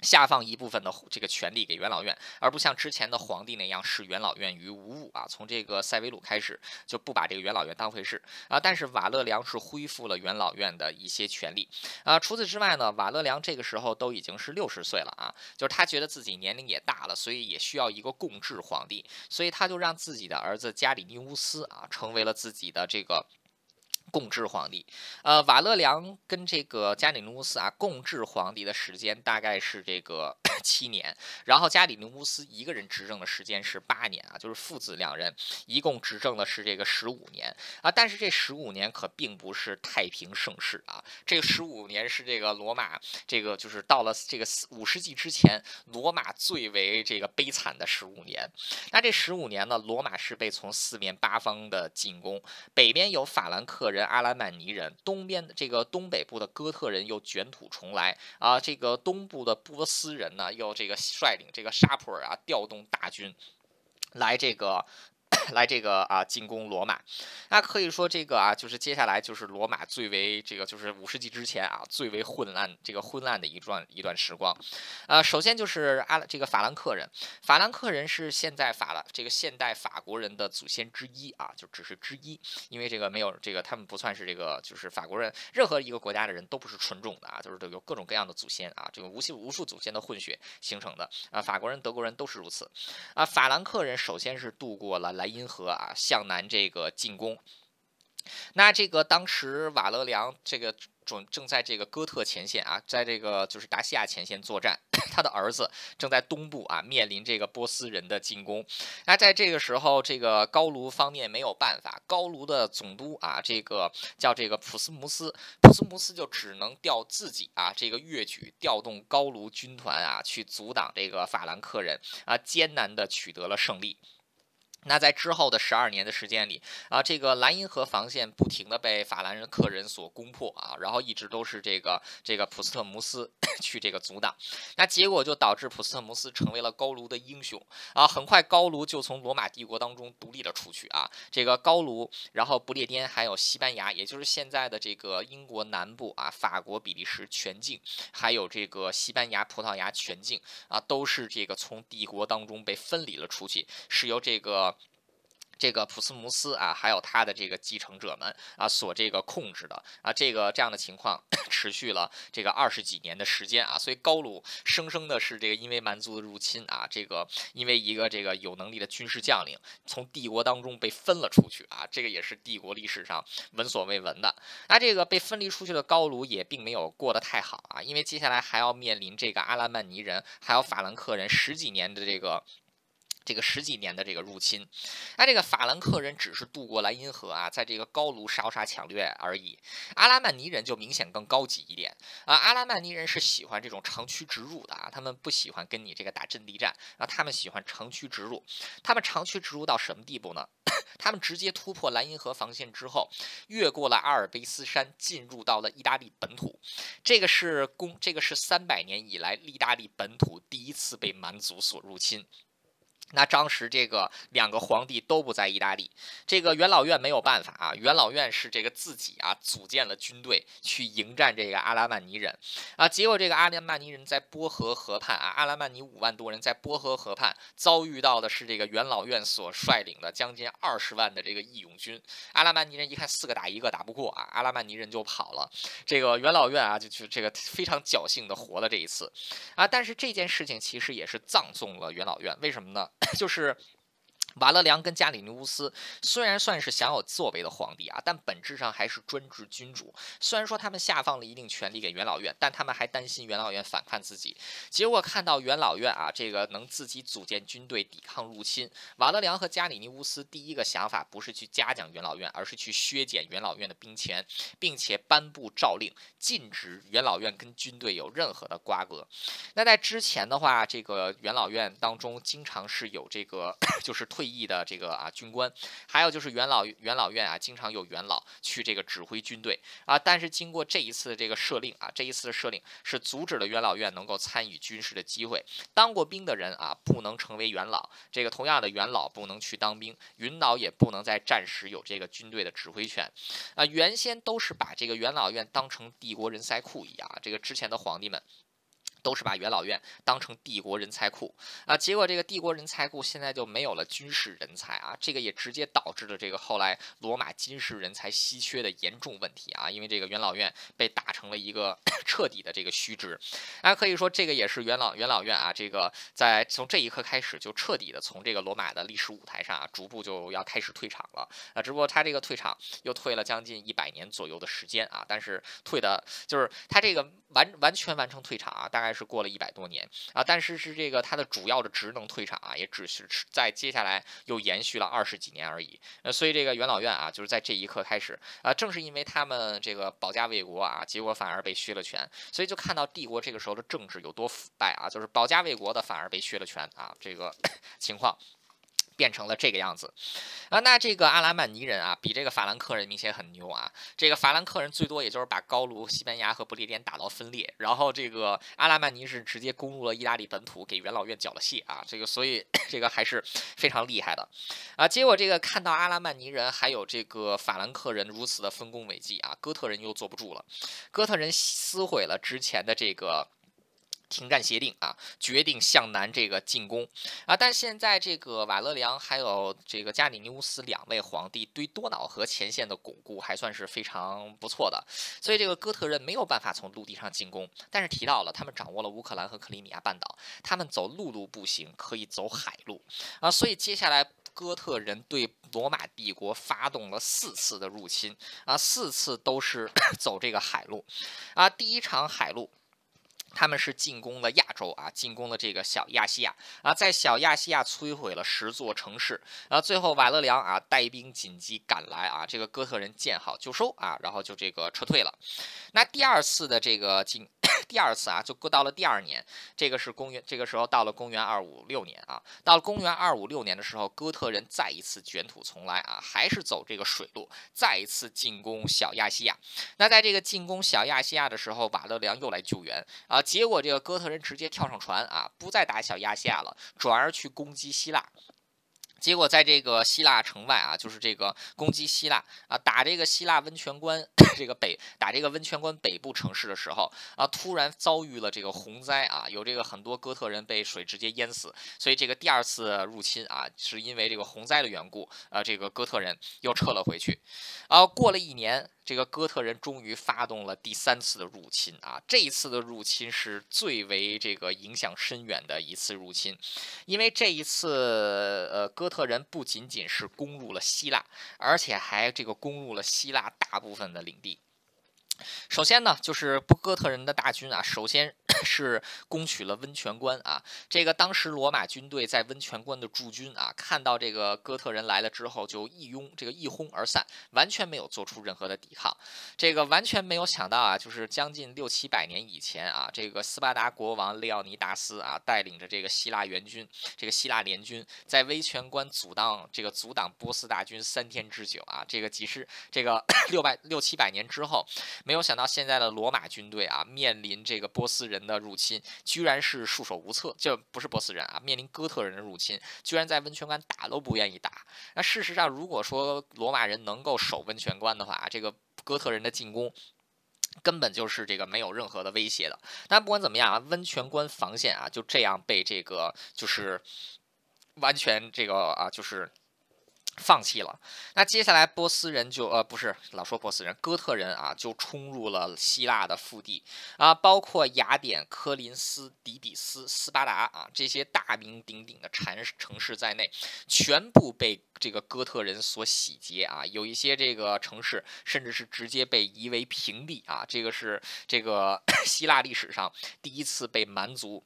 下放一部分的这个权力给元老院，而不像之前的皇帝那样视元老院于无物啊。从这个塞维鲁开始就不把这个元老院当回事啊。但是瓦勒良是恢复了元老院的一些权利啊。除此之外呢，瓦勒良这个时候都已经是六十岁了啊，就是他觉得自己年龄也大了，所以也需要一个共治皇帝，所以他就让自己的儿子加里尼乌斯啊成为了自己的这个。共治皇帝，呃，瓦勒良跟这个加里努斯啊共治皇帝的时间大概是这个 七年，然后加里努斯一个人执政的时间是八年啊，就是父子两人一共执政的是这个十五年啊，但是这十五年可并不是太平盛世啊，这十五年是这个罗马这个就是到了这个五世纪之前，罗马最为这个悲惨的十五年。那这十五年呢，罗马是被从四面八方的进攻，北边有法兰克人。人阿拉曼尼人，东边这个东北部的哥特人又卷土重来啊，这个东部的波斯人呢，又这个率领这个沙普尔啊，调动大军来这个。来这个啊进攻罗马，那可以说这个啊就是接下来就是罗马最为这个就是五世纪之前啊最为混乱这个昏暗的一段一段时光，呃首先就是阿这个法兰克人，法兰克人是现在法兰这个现代法国人的祖先之一啊就只是之一，因为这个没有这个他们不算是这个就是法国人任何一个国家的人都不是纯种的啊就是都有各种各样的祖先啊这个无数无数祖先的混血形成的。啊法国人德国人都是如此。啊法兰克人首先是度过了。莱茵因河啊，向南这个进攻。那这个当时瓦勒良这个准正在这个哥特前线啊，在这个就是达西亚前线作战。他的儿子正在东部啊，面临这个波斯人的进攻。那在这个时候，这个高卢方面没有办法，高卢的总督啊，这个叫这个普斯穆斯，普斯穆斯就只能调自己啊，这个越举调动高卢军团啊，去阻挡这个法兰克人啊，艰难的取得了胜利。那在之后的十二年的时间里啊，这个莱茵河防线不停的被法兰克人所攻破啊，然后一直都是这个这个普斯特姆斯 去这个阻挡，那结果就导致普斯特姆斯成为了高卢的英雄啊，很快高卢就从罗马帝国当中独立了出去啊，这个高卢，然后不列颠还有西班牙，也就是现在的这个英国南部啊，法国、比利时全境，还有这个西班牙、葡萄牙全境啊，都是这个从帝国当中被分离了出去，是由这个。这个普斯穆斯啊，还有他的这个继承者们啊，所这个控制的啊，这个这样的情况 持续了这个二十几年的时间啊，所以高卢生生的是这个因为蛮族的入侵啊，这个因为一个这个有能力的军事将领从帝国当中被分了出去啊，这个也是帝国历史上闻所未闻的。那这个被分离出去的高卢也并没有过得太好啊，因为接下来还要面临这个阿拉曼尼人还有法兰克人十几年的这个。这个十几年的这个入侵，那这个法兰克人只是渡过莱茵河啊，在这个高卢烧杀抢掠而已。阿拉曼尼人就明显更高级一点啊，阿拉曼尼人是喜欢这种长驱直入的啊，他们不喜欢跟你这个打阵地战啊，他们喜欢长驱直入。他们长驱直入到什么地步呢？他们直接突破莱茵河防线之后，越过了阿尔卑斯山，进入到了意大利本土。这个是公，这个是三百年以来意大利本土第一次被蛮族所入侵。那当时这个两个皇帝都不在意大利，这个元老院没有办法啊。元老院是这个自己啊组建了军队去迎战这个阿拉曼尼人啊。结果这个阿拉曼尼人在波河河畔啊，阿拉曼尼五万多人在波河河畔遭遇到的是这个元老院所率领的将近二十万的这个义勇军。阿拉曼尼人一看四个打一个打不过啊，阿拉曼尼人就跑了。这个元老院啊就就这个非常侥幸的活了这一次啊。但是这件事情其实也是葬送了元老院，为什么呢？就是瓦勒良跟加里尼乌斯虽然算是享有作为的皇帝啊，但本质上还是专制君主。虽然说他们下放了一定权力给元老院，但他们还担心元老院反叛自己。结果看到元老院啊，这个能自己组建军队抵抗入侵，瓦勒良和加里尼乌斯第一个想法不是去嘉奖元老院，而是去削减元老院的兵权，并且颁布诏令，禁止元老院跟军队有任何的瓜葛。那在之前的话，这个元老院当中经常是有这个 就是退。役的这个啊军官，还有就是元老元老院啊，经常有元老去这个指挥军队啊。但是经过这一次的这个设令啊，这一次的设令是阻止了元老院能够参与军事的机会。当过兵的人啊，不能成为元老。这个同样的元老不能去当兵，元老也不能在战时有这个军队的指挥权啊。原先都是把这个元老院当成帝国人才库一样，这个之前的皇帝们。都是把元老院当成帝国人才库啊，结果这个帝国人才库现在就没有了军事人才啊，这个也直接导致了这个后来罗马军事人才稀缺的严重问题啊，因为这个元老院被打成了一个 彻底的这个虚职，啊，可以说这个也是元老元老院啊，这个在从这一刻开始就彻底的从这个罗马的历史舞台上啊，逐步就要开始退场了啊，只不过他这个退场又退了将近一百年左右的时间啊，但是退的就是他这个完完全完成退场啊，大概。是过了一百多年啊，但是是这个它的主要的职能退场啊，也只是在接下来又延续了二十几年而已。呃，所以这个元老院啊，就是在这一刻开始啊，正是因为他们这个保家卫国啊，结果反而被削了权，所以就看到帝国这个时候的政治有多腐败啊，就是保家卫国的反而被削了权啊，这个 情况。变成了这个样子，啊，那这个阿拉曼尼人啊，比这个法兰克人明显很牛啊。这个法兰克人最多也就是把高卢、西班牙和不列颠打到分裂，然后这个阿拉曼尼是直接攻入了意大利本土，给元老院缴了械啊。这个所以 这个还是非常厉害的啊。结果这个看到阿拉曼尼人还有这个法兰克人如此的丰功伟绩啊，哥特人又坐不住了，哥特人撕毁了之前的这个。停战协定啊，决定向南这个进攻。啊，但现在这个瓦勒良还有这个加里尼乌斯两位皇帝对多瑙河前线的巩固还算是非常不错的，所以这个哥特人没有办法从陆地上进攻，但是提到了他们掌握了乌克兰和克里米亚半岛，他们走陆路不行，可以走海路。啊，所以接下来哥特人对罗马帝国发动了四次的入侵啊，四次都是 走这个海路。啊，第一场海路。他们是进攻了亚洲啊，进攻了这个小亚细亚啊，在小亚细亚摧毁了十座城市，然后最后瓦勒良啊带兵紧急赶来啊，这个哥特人见好就收啊，然后就这个撤退了。那第二次的这个进。第二次啊，就过到了第二年，这个是公元，这个时候到了公元二五六年啊，到了公元二五六年的时候，哥特人再一次卷土重来啊，还是走这个水路，再一次进攻小亚细亚。那在这个进攻小亚细亚的时候，瓦勒良又来救援啊，结果这个哥特人直接跳上船啊，不再打小亚细亚了，转而去攻击希腊。结果在这个希腊城外啊，就是这个攻击希腊啊，打这个希腊温泉关 这个北打这个温泉关北部城市的时候啊，突然遭遇了这个洪灾啊，有这个很多哥特人被水直接淹死，所以这个第二次入侵啊，是因为这个洪灾的缘故啊，这个哥特人又撤了回去啊，过了一年。这个哥特人终于发动了第三次的入侵啊！这一次的入侵是最为这个影响深远的一次入侵，因为这一次，呃，哥特人不仅仅是攻入了希腊，而且还这个攻入了希腊大部分的领地。首先呢，就是不哥特人的大军啊，首先 是攻取了温泉关啊。这个当时罗马军队在温泉关的驻军啊，看到这个哥特人来了之后，就一拥这个一哄而散，完全没有做出任何的抵抗。这个完全没有想到啊，就是将近六七百年以前啊，这个斯巴达国王利奥尼达斯啊，带领着这个希腊援军，这个希腊联军在温泉关阻挡这个阻挡波斯大军三天之久啊。这个几十这个 六百六七百年之后。没有想到现在的罗马军队啊，面临这个波斯人的入侵，居然是束手无策。就不是波斯人啊，面临哥特人的入侵，居然在温泉关打都不愿意打。那事实上，如果说罗马人能够守温泉关的话，这个哥特人的进攻根本就是这个没有任何的威胁的。但不管怎么样啊，温泉关防线啊就这样被这个就是完全这个啊就是。放弃了。那接下来波斯人就呃不是老说波斯人，哥特人啊就冲入了希腊的腹地啊，包括雅典、科林斯、底比斯、斯巴达啊这些大名鼎鼎的城城市在内，全部被这个哥特人所洗劫啊。有一些这个城市甚至是直接被夷为平地啊。这个是这个 希腊历史上第一次被蛮族。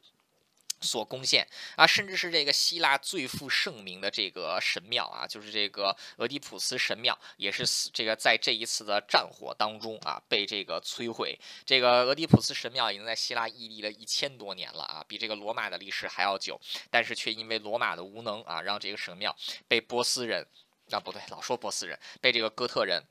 所攻陷啊，甚至是这个希腊最负盛名的这个神庙啊，就是这个俄狄浦斯神庙，也是这个在这一次的战火当中啊被这个摧毁。这个俄狄浦斯神庙已经在希腊屹立了一千多年了啊，比这个罗马的历史还要久，但是却因为罗马的无能啊，让这个神庙被波斯人啊不对，老说波斯人被这个哥特人。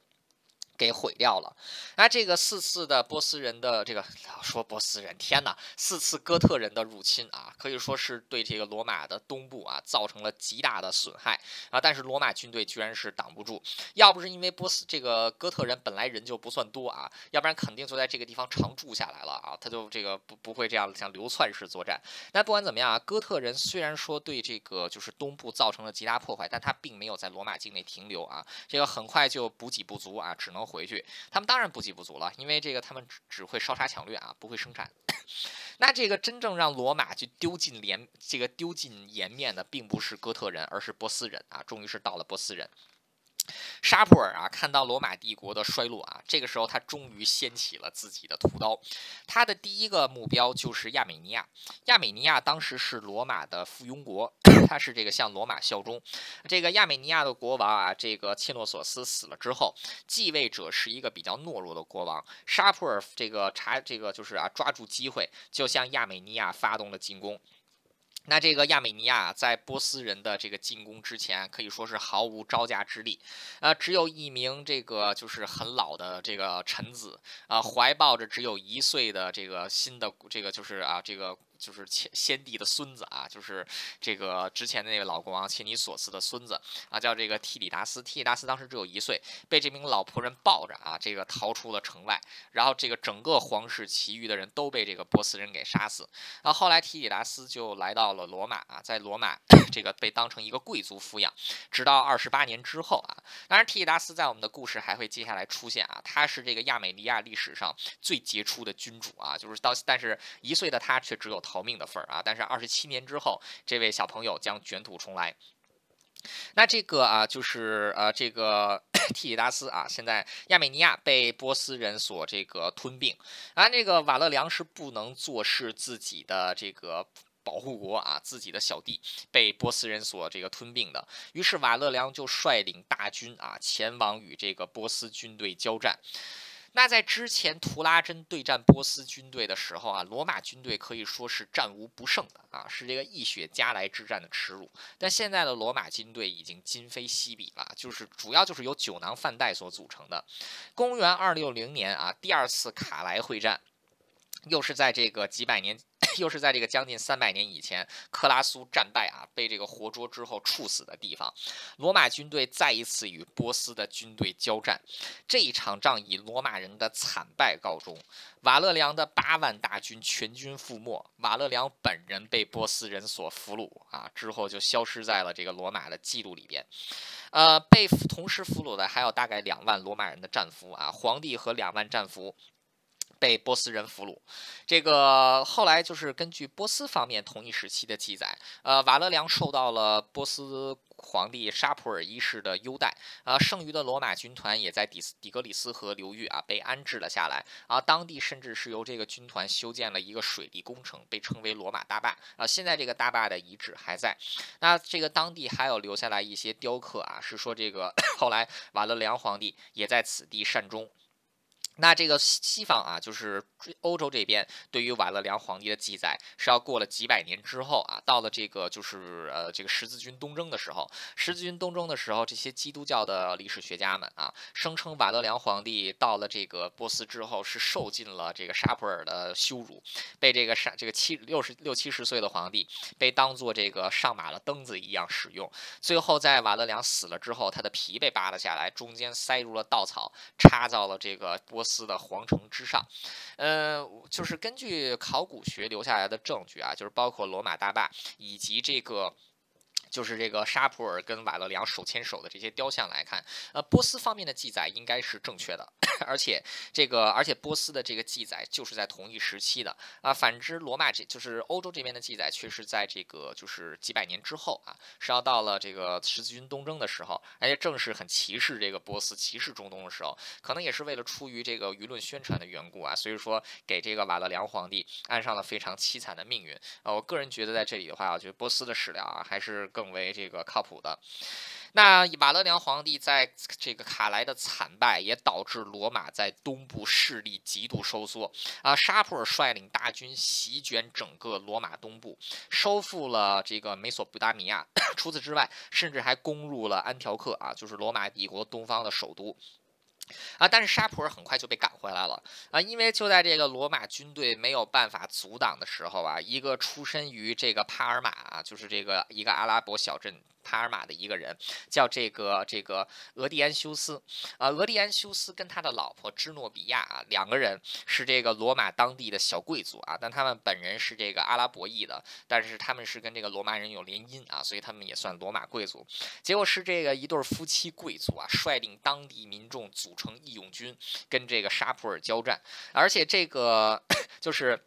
给毁掉了。那这个四次的波斯人的这个说波斯人，天哪，四次哥特人的入侵啊，可以说是对这个罗马的东部啊造成了极大的损害啊。但是罗马军队居然是挡不住，要不是因为波斯这个哥特人本来人就不算多啊，要不然肯定就在这个地方常住下来了啊。他就这个不不会这样像流窜式作战。那不管怎么样啊，哥特人虽然说对这个就是东部造成了极大破坏，但他并没有在罗马境内停留啊。这个很快就补给不足啊，只能。回去，他们当然补给不足了，因为这个他们只只会烧杀抢掠啊，不会生产。那这个真正让罗马去丢尽脸，这个丢尽颜面的，并不是哥特人，而是波斯人啊。终于是到了波斯人。沙普尔啊，看到罗马帝国的衰落啊，这个时候他终于掀起了自己的屠刀。他的第一个目标就是亚美尼亚。亚美尼亚当时是罗马的附庸国，他是这个向罗马效忠。这个亚美尼亚的国王啊，这个切诺索斯死了之后，继位者是一个比较懦弱的国王。沙普尔这个查这个就是啊，抓住机会就向亚美尼亚发动了进攻。那这个亚美尼亚在波斯人的这个进攻之前，可以说是毫无招架之力，呃，只有一名这个就是很老的这个臣子啊，怀抱着只有一岁的这个新的这个就是啊这个。就是先先帝的孙子啊，就是这个之前的那个老国王切尼索斯的孙子啊，叫这个提里达斯。提里达斯当时只有一岁，被这名老仆人抱着啊，这个逃出了城外。然后这个整个皇室其余的人都被这个波斯人给杀死。然后后来提里达斯就来到了罗马啊，在罗马 这个被当成一个贵族抚养，直到二十八年之后啊。当然，提里达斯在我们的故事还会接下来出现啊，他是这个亚美尼亚历史上最杰出的君主啊，就是到但是一岁的他却只有。逃命的份儿啊！但是二十七年之后，这位小朋友将卷土重来。那这个啊，就是呃，这个 提里达斯啊，现在亚美尼亚被波斯人所这个吞并啊。这个瓦勒良是不能坐视自己的这个保护国啊，自己的小弟被波斯人所这个吞并的。于是瓦勒良就率领大军啊，前往与这个波斯军队交战。那在之前图拉真对战波斯军队的时候啊，罗马军队可以说是战无不胜的啊，是这个一血加来之战的耻辱。但现在的罗马军队已经今非昔比了，就是主要就是由酒囊饭袋所组成的。公元二六零年啊，第二次卡莱会战，又是在这个几百年。又是在这个将近三百年以前，克拉苏战败啊，被这个活捉之后处死的地方。罗马军队再一次与波斯的军队交战，这一场仗以罗马人的惨败告终。瓦勒良的八万大军全军覆没，瓦勒良本人被波斯人所俘虏啊，之后就消失在了这个罗马的记录里边。呃，被同时俘虏的还有大概两万罗马人的战俘啊，皇帝和两万战俘。被波斯人俘虏，这个后来就是根据波斯方面同一时期的记载，呃，瓦勒良受到了波斯皇帝沙普尔一世的优待，啊，剩余的罗马军团也在底底格里斯河流域啊被安置了下来，啊，当地甚至是由这个军团修建了一个水利工程，被称为罗马大坝，啊，现在这个大坝的遗址还在，那这个当地还有留下来一些雕刻啊，是说这个 后来瓦勒良皇帝也在此地善终。那这个西西方啊，就是欧洲这边，对于瓦勒良皇帝的记载是要过了几百年之后啊，到了这个就是呃这个十字军东征的时候，十字军东征的时候，这些基督教的历史学家们啊，声称瓦勒良皇帝到了这个波斯之后是受尽了这个沙普尔的羞辱，被这个沙这个七六十六七十岁的皇帝被当做这个上马的蹬子一样使用，最后在瓦勒良死了之后，他的皮被扒了下来，中间塞入了稻草，插到了这个波。斯的皇城之上，呃，就是根据考古学留下来的证据啊，就是包括罗马大坝以及这个就是这个沙普尔跟瓦勒良手牵手的这些雕像来看，呃，波斯方面的记载应该是正确的，而且这个而且波斯的这个记载就是在同一时期的啊。反之，罗马这就是欧洲这边的记载却是在这个就是几百年之后啊，是要到了这个十字军东征的时候，而且正是很歧视这个波斯、歧视中东的时候，可能也是为了出于这个舆论宣传的缘故啊，所以说给这个瓦勒良皇帝安上了非常凄惨的命运啊。我个人觉得在这里的话，我觉得波斯的史料啊还是。更为这个靠谱的，那瓦勒良皇帝在这个卡莱的惨败，也导致罗马在东部势力极度收缩啊。沙普尔率领大军席卷整个罗马东部，收复了这个美索不达米亚。除此之外，甚至还攻入了安条克啊，就是罗马帝国东方的首都。啊！但是沙普尔很快就被赶回来了啊！因为就在这个罗马军队没有办法阻挡的时候啊，一个出身于这个帕尔马，就是这个一个阿拉伯小镇。帕尔马的一个人叫这个这个俄狄安修斯啊，俄狄安修斯跟他的老婆芝诺比亚啊，两个人是这个罗马当地的小贵族啊，但他们本人是这个阿拉伯裔的，但是他们是跟这个罗马人有联姻啊，所以他们也算罗马贵族。结果是这个一对夫妻贵族啊，率领当地民众组成义勇军，跟这个沙普尔交战，而且这个 就是。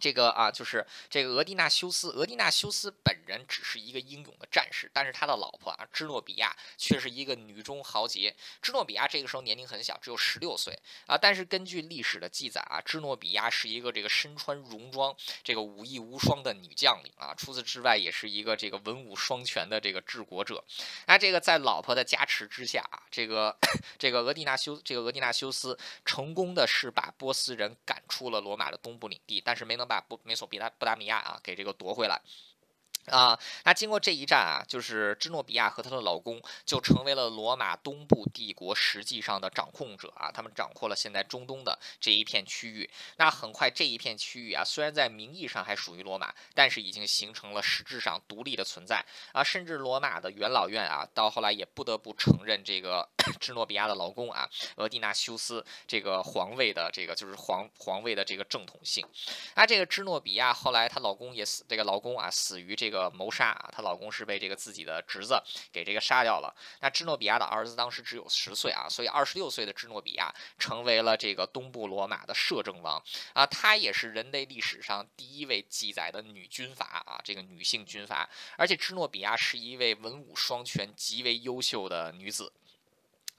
这个啊，就是这个俄狄纳修斯。俄狄纳修斯本人只是一个英勇的战士，但是他的老婆啊，芝诺比亚却是一个女中豪杰。芝诺比亚这个时候年龄很小，只有十六岁啊。但是根据历史的记载啊，芝诺比亚是一个这个身穿戎装、这个武艺无双的女将领啊。除此之外，也是一个这个文武双全的这个治国者。那这个在老婆的加持之下啊，这个这个俄狄纳修这个俄狄纳修斯成功的是把波斯人赶出了罗马的东部领地，但是没能。把不美索比达不达米亚啊给这个夺回来。啊，那经过这一战啊，就是芝诺比亚和她的老公就成为了罗马东部帝国实际上的掌控者啊，他们掌握了现在中东的这一片区域。那很快这一片区域啊，虽然在名义上还属于罗马，但是已经形成了实质上独立的存在啊，甚至罗马的元老院啊，到后来也不得不承认这个 芝诺比亚的老公啊，俄狄纳修斯这个皇位的这个就是皇皇位的这个正统性。那这个芝诺比亚后来她老公也死，这个老公啊死于这这。个谋杀啊，她老公是被这个自己的侄子给这个杀掉了。那芝诺比亚的儿子当时只有十岁啊，所以二十六岁的芝诺比亚成为了这个东部罗马的摄政王啊。她也是人类历史上第一位记载的女军阀啊，这个女性军阀。而且芝诺比亚是一位文武双全、极为优秀的女子。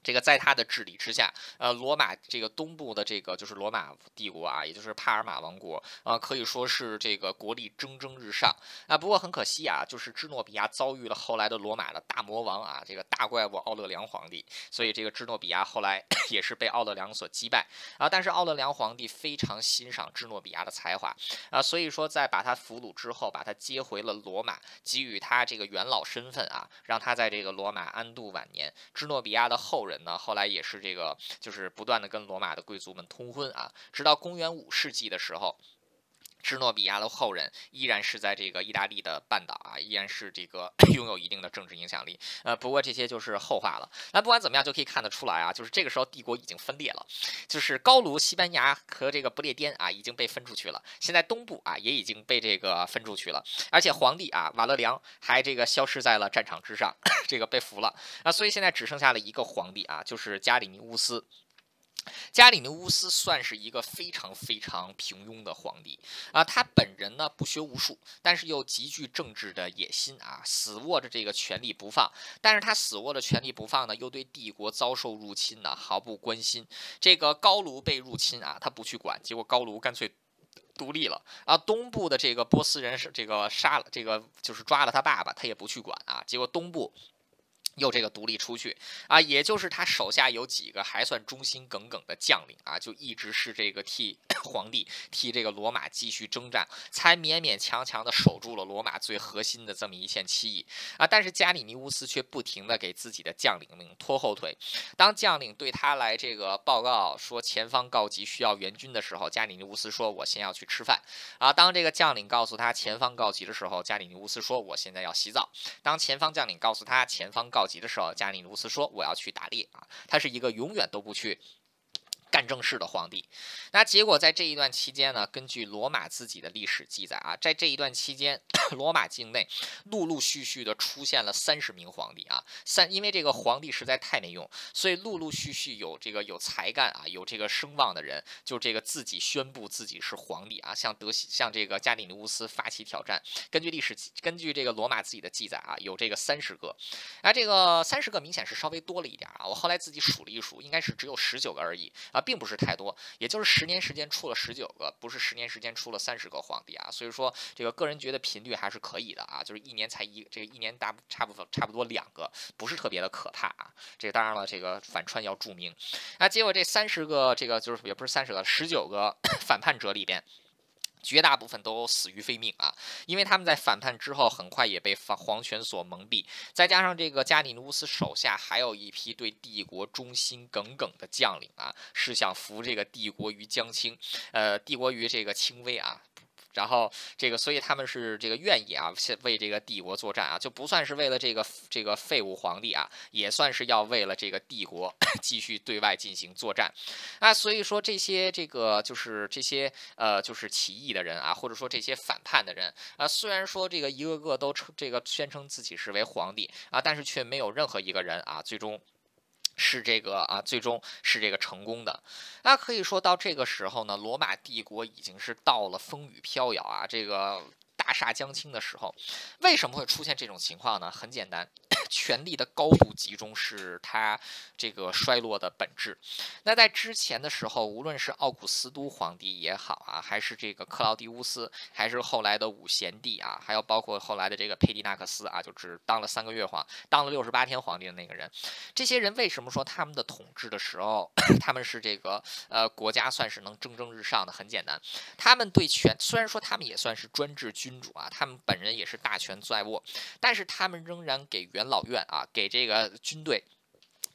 这个在他的治理之下，呃，罗马这个东部的这个就是罗马帝国啊，也就是帕尔马王国啊，可以说是这个国力蒸蒸日上啊。不过很可惜啊，就是芝诺比亚遭遇了后来的罗马的大魔王啊，这个大怪物奥勒良皇帝，所以这个芝诺比亚后来 也是被奥勒良所击败啊。但是奥勒良皇帝非常欣赏芝诺比亚的才华啊，所以说在把他俘虏之后，把他接回了罗马，给予他这个元老身份啊，让他在这个罗马安度晚年。芝诺比亚的后人。那后来也是这个，就是不断的跟罗马的贵族们通婚啊，直到公元五世纪的时候。芝诺比亚的后人依然是在这个意大利的半岛啊，依然是这个 拥有一定的政治影响力。呃，不过这些就是后话了。那不管怎么样，就可以看得出来啊，就是这个时候帝国已经分裂了，就是高卢、西班牙和这个不列颠啊已经被分出去了。现在东部啊也已经被这个分出去了，而且皇帝啊瓦勒良还这个消失在了战场之上，这个被俘了那，所以现在只剩下了一个皇帝啊，就是加里尼乌斯。加里尼乌斯算是一个非常非常平庸的皇帝啊，他本人呢不学无术，但是又极具政治的野心啊，死握着这个权力不放。但是他死握着权力不放呢，又对帝国遭受入侵呢毫不关心。这个高卢被入侵啊，他不去管，结果高卢干脆独立了啊。东部的这个波斯人是这个杀了这个就是抓了他爸爸，他也不去管啊，结果东部。又这个独立出去啊，也就是他手下有几个还算忠心耿耿的将领啊，就一直是这个替 皇帝替这个罗马继续征战，才勉勉强强的守住了罗马最核心的这么一线期翼啊。但是加里尼乌斯却不停的给自己的将领们拖后腿，当将领对他来这个报告说前方告急需要援军的时候，加里尼乌斯说我先要去吃饭啊。当这个将领告诉他前方告急的时候，加里尼乌斯说我现在要洗澡。当前方将领告诉他前方告急的时候，加里努斯说：“我要去打猎啊！”他是一个永远都不去。干正事的皇帝，那结果在这一段期间呢，根据罗马自己的历史记载啊，在这一段期间，罗马境内陆陆续续的出现了三十名皇帝啊，三因为这个皇帝实在太没用，所以陆陆续续有这个有才干啊，有这个声望的人，就这个自己宣布自己是皇帝啊，向德西向这个加里尼乌斯发起挑战。根据历史根据这个罗马自己的记载啊，有这个三十个，啊，这个三十个明显是稍微多了一点啊，我后来自己数了一数，应该是只有十九个而已啊。并不是太多，也就是十年时间出了十九个，不是十年时间出了三十个皇帝啊。所以说，这个个人觉得频率还是可以的啊，就是一年才一，这个一年大差不多差不多两个，不是特别的可怕啊。这个当然了，这个反串要注明。啊结果这三十个，这个就是也不是三十个，十九个 反叛者里边。绝大部分都死于非命啊，因为他们在反叛之后，很快也被皇权所蒙蔽。再加上这个加里努斯手下还有一批对帝国忠心耿耿的将领啊，是想扶这个帝国于将倾，呃，帝国于这个轻微啊。然后这个，所以他们是这个愿意啊，为这个帝国作战啊，就不算是为了这个这个废物皇帝啊，也算是要为了这个帝国 继续对外进行作战啊。所以说这些这个就是这些呃就是起义的人啊，或者说这些反叛的人啊，虽然说这个一个个都称这个宣称自己是为皇帝啊，但是却没有任何一个人啊最终。是这个啊，最终是这个成功的。那可以说到这个时候呢，罗马帝国已经是到了风雨飘摇啊，这个大厦将倾的时候。为什么会出现这种情况呢？很简单。权力的高度集中是它这个衰落的本质。那在之前的时候，无论是奥古斯都皇帝也好啊，还是这个克劳狄乌斯，还是后来的五贤帝啊，还有包括后来的这个佩蒂纳克斯啊，就只当了三个月皇，当了六十八天皇帝的那个人，这些人为什么说他们的统治的时候，他们是这个呃国家算是能蒸蒸日上的？很简单，他们对权虽然说他们也算是专制君主啊，他们本人也是大权在握，但是他们仍然给元老。老院啊，给这个军队。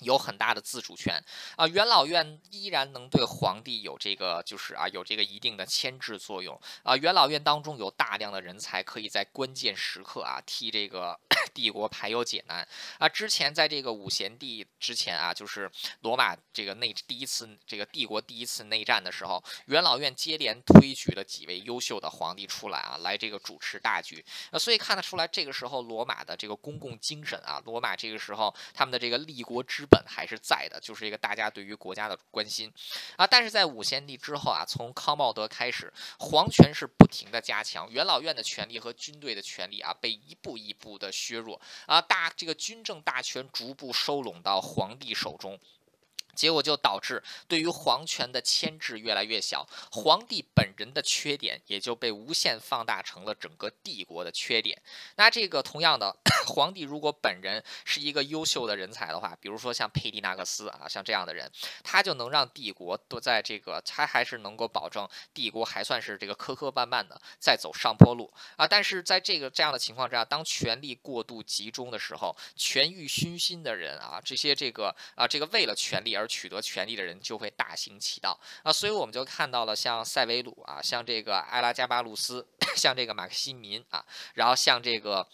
有很大的自主权啊，元老院依然能对皇帝有这个，就是啊，有这个一定的牵制作用啊。元老院当中有大量的人才，可以在关键时刻啊，替这个 帝国排忧解难啊。之前在这个五贤帝之前啊，就是罗马这个内第一次这个帝国第一次内战的时候，元老院接连推举了几位优秀的皇帝出来啊，来这个主持大局啊。所以看得出来，这个时候罗马的这个公共精神啊，罗马这个时候他们的这个立国之。本还是在的，就是一个大家对于国家的关心啊。但是在五贤帝之后啊，从康茂德开始，皇权是不停的加强，元老院的权力和军队的权力啊，被一步一步的削弱啊，大这个军政大权逐步收拢到皇帝手中。结果就导致对于皇权的牵制越来越小，皇帝本人的缺点也就被无限放大成了整个帝国的缺点。那这个同样的，皇帝如果本人是一个优秀的人才的话，比如说像佩蒂纳克斯啊，像这样的人，他就能让帝国都在这个，他还是能够保证帝国还算是这个磕磕绊绊的在走上坡路啊。但是在这个这样的情况之下，当权力过度集中的时候，权欲熏心的人啊，这些这个啊，这个为了权力而而取得权力的人就会大行其道啊，所以我们就看到了像塞维鲁啊，像这个埃拉加巴鲁斯，像这个马克西民啊，然后像这个。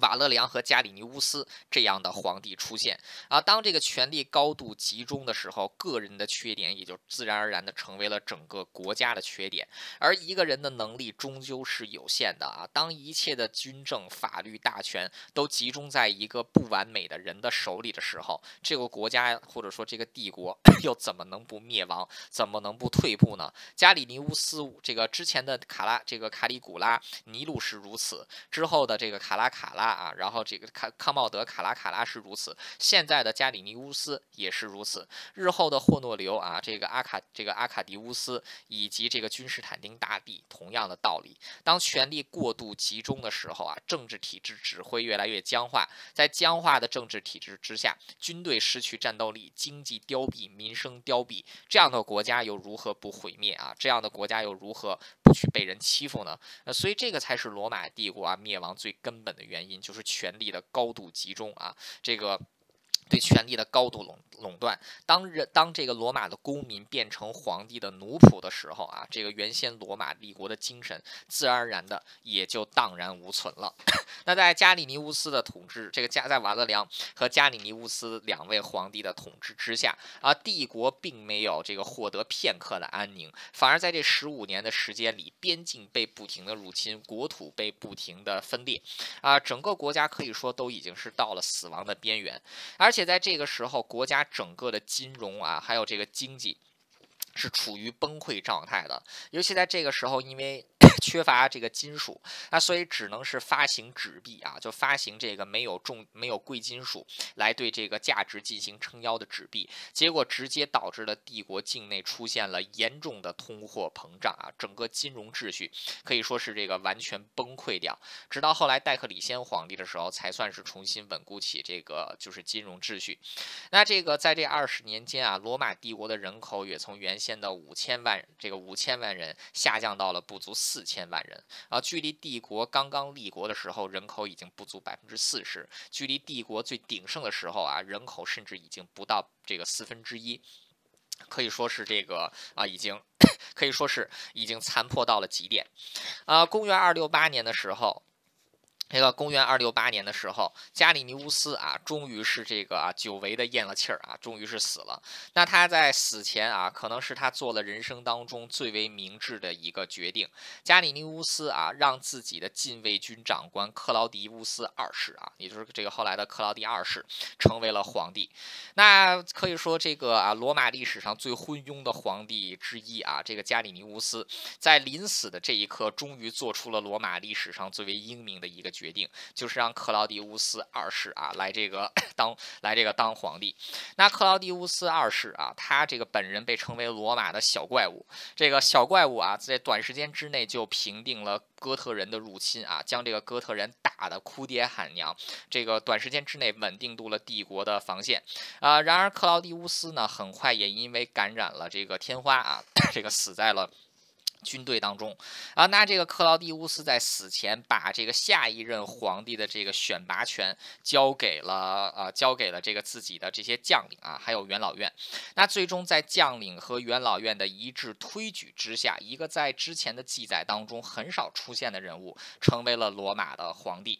瓦勒良和加里尼乌斯这样的皇帝出现啊，当这个权力高度集中的时候，个人的缺点也就自然而然的成为了整个国家的缺点。而一个人的能力终究是有限的啊，当一切的军政、法律大权都集中在一个不完美的人的手里的时候，这个国家或者说这个帝国 又怎么能不灭亡？怎么能不退步呢？加里尼乌斯这个之前的卡拉这个卡里古拉尼禄是如此，之后的这个卡拉卡拉。啊，然后这个康康茂德卡拉卡拉是如此，现在的加里尼乌斯也是如此，日后的霍诺留啊，这个阿卡这个阿卡迪乌斯以及这个君士坦丁大帝，同样的道理，当权力过度集中的时候啊，政治体制只会越来越僵化，在僵化的政治体制之下，军队失去战斗力，经济凋敝，民生凋敝，这样的国家又如何不毁灭啊？这样的国家又如何去被人欺负呢？呃，所以这个才是罗马帝国啊灭亡最根本的原因。就是权力的高度集中啊，这个对权力的高度垄垄断，当人当这个罗马的公民变成皇帝的奴仆的时候啊，这个原先罗马帝国的精神自然而然的也就荡然无存了。那在加里尼乌斯的统治，这个加在瓦勒良和加里尼乌斯两位皇帝的统治之下啊，帝国并没有这个获得片刻的安宁，反而在这十五年的时间里，边境被不停的入侵，国土被不停的分裂啊，整个国家可以说都已经是到了死亡的边缘，而。且在这个时候，国家整个的金融啊，还有这个经济，是处于崩溃状态的。尤其在这个时候，因为 缺乏这个金属，那所以只能是发行纸币啊，就发行这个没有重、没有贵金属来对这个价值进行撑腰的纸币，结果直接导致了帝国境内出现了严重的通货膨胀啊，整个金融秩序可以说是这个完全崩溃掉。直到后来戴克里先皇帝的时候，才算是重新稳固起这个就是金融秩序。那这个在这二十年间啊，罗马帝国的人口也从原先的五千万这个五千万人下降到了不足四。千万人啊，距离帝国刚刚立国的时候，人口已经不足百分之四十；距离帝国最鼎盛的时候啊，人口甚至已经不到这个四分之一，可以说是这个啊，已经可以说是已经残破到了极点。啊，公元二六八年的时候。这个公元二六八年的时候，加里尼乌斯啊，终于是这个啊久违的咽了气儿啊，终于是死了。那他在死前啊，可能是他做了人生当中最为明智的一个决定。加里尼乌斯啊，让自己的禁卫军长官克劳迪乌斯二世啊，也就是这个后来的克劳迪二世，成为了皇帝。那可以说，这个啊罗马历史上最昏庸的皇帝之一啊，这个加里尼乌斯，在临死的这一刻，终于做出了罗马历史上最为英明的一个决。决定就是让克劳迪乌斯二世啊来这个 当来这个当皇帝。那克劳迪乌斯二世啊，他这个本人被称为罗马的小怪物。这个小怪物啊，在短时间之内就平定了哥特人的入侵啊，将这个哥特人打得哭爹喊娘。这个短时间之内稳定住了帝国的防线啊。然而克劳迪乌斯呢，很快也因为感染了这个天花啊，这个死在了。军队当中啊，那这个克劳狄乌斯在死前把这个下一任皇帝的这个选拔权交给了呃，交给了这个自己的这些将领啊，还有元老院。那最终在将领和元老院的一致推举之下，一个在之前的记载当中很少出现的人物，成为了罗马的皇帝。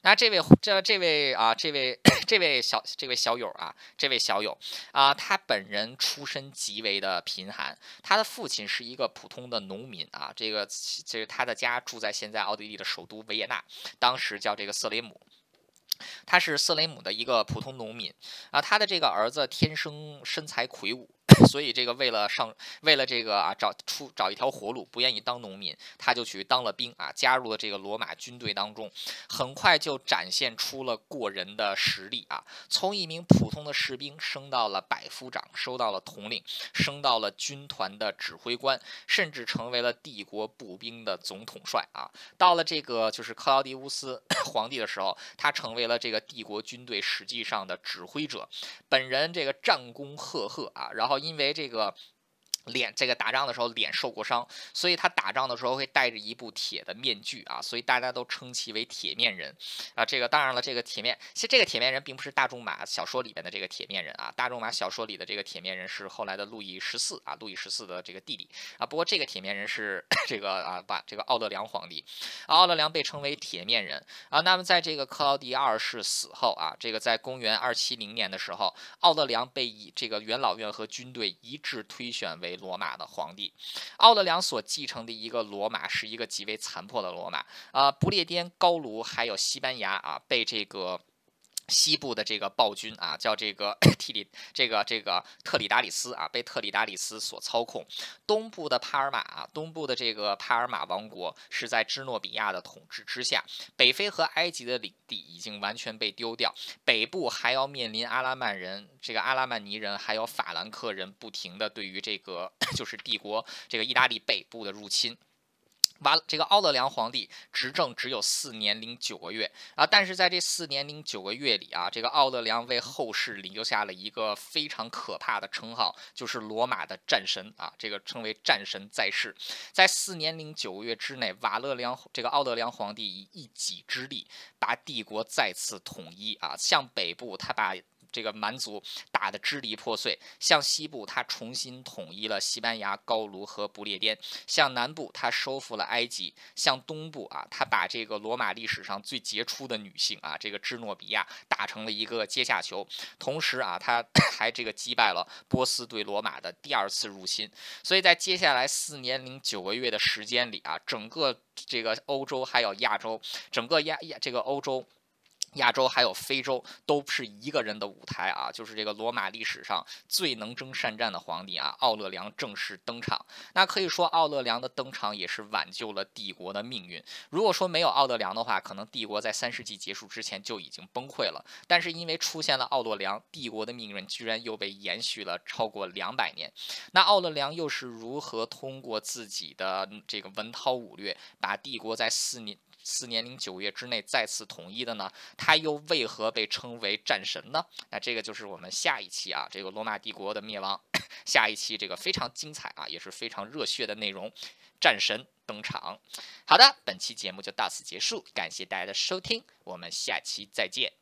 那这位这这位啊，这位这位小这位小友啊，这位小友啊，他本人出身极为的贫寒，他的父亲是一个普通的农。农民啊，这个这是他的家住在现在奥地利的首都维也纳，当时叫这个瑟雷姆，他是瑟雷姆的一个普通农民啊，他的这个儿子天生身材魁梧。所以这个为了上，为了这个啊找出找一条活路，不愿意当农民，他就去当了兵啊，加入了这个罗马军队当中，很快就展现出了过人的实力啊，从一名普通的士兵升到了百夫长，收到了统领，升到了军团的指挥官，甚至成为了帝国步兵的总统帅啊。到了这个就是克劳狄乌斯 皇帝的时候，他成为了这个帝国军队实际上的指挥者，本人这个战功赫赫啊，然后。因为这个。脸这个打仗的时候脸受过伤，所以他打仗的时候会戴着一部铁的面具啊，所以大家都称其为铁面人啊。这个当然了，这个铁面其实这个铁面人并不是大仲马小说里边的这个铁面人啊，大仲马小说里的这个铁面人是后来的路易十四啊，路易十四的这个弟弟啊。不过这个铁面人是 这个啊，把这个奥勒良皇帝，奥勒良被称为铁面人啊。那么在这个克劳迪二世死后啊，这个在公元二七零年的时候，奥勒良被以这个元老院和军队一致推选为。罗马的皇帝奥勒良所继承的一个罗马是一个极为残破的罗马啊，不列颠、高卢还有西班牙啊，被这个。西部的这个暴君啊，叫这个 提里，这个这个特里达里斯啊，被特里达里斯所操控。东部的帕尔马，东部的这个帕尔马王国是在支诺比亚的统治之下。北非和埃及的领地已经完全被丢掉，北部还要面临阿拉曼人、这个阿拉曼尼人还有法兰克人不停的对于这个 就是帝国这个意大利北部的入侵。完，这个奥勒良皇帝执政只有四年零九个月啊，但是在这四年零九个月里啊，这个奥勒良为后世留下了一个非常可怕的称号，就是罗马的战神啊，这个称为战神在世。在四年零九个月之内，瓦勒良这个奥勒良皇帝以一己之力把帝国再次统一啊，向北部他把。这个蛮族打得支离破碎；向西部，他重新统一了西班牙、高卢和不列颠；向南部，他收复了埃及；向东部啊，他把这个罗马历史上最杰出的女性啊，这个芝诺比亚打成了一个阶下囚。同时啊，他 还这个击败了波斯对罗马的第二次入侵。所以在接下来四年零九个月的时间里啊，整个这个欧洲还有亚洲，整个亚亚这个欧洲。亚洲还有非洲都是一个人的舞台啊，就是这个罗马历史上最能征善战的皇帝啊，奥勒良正式登场。那可以说，奥勒良的登场也是挽救了帝国的命运。如果说没有奥勒良的话，可能帝国在三世纪结束之前就已经崩溃了。但是因为出现了奥勒良，帝国的命运居然又被延续了超过两百年。那奥勒良又是如何通过自己的这个文韬武略，把帝国在四年？四年零九月之内再次统一的呢？他又为何被称为战神呢？那这个就是我们下一期啊，这个罗马帝国的灭亡，下一期这个非常精彩啊，也是非常热血的内容，战神登场。好的，本期节目就到此结束，感谢大家的收听，我们下期再见。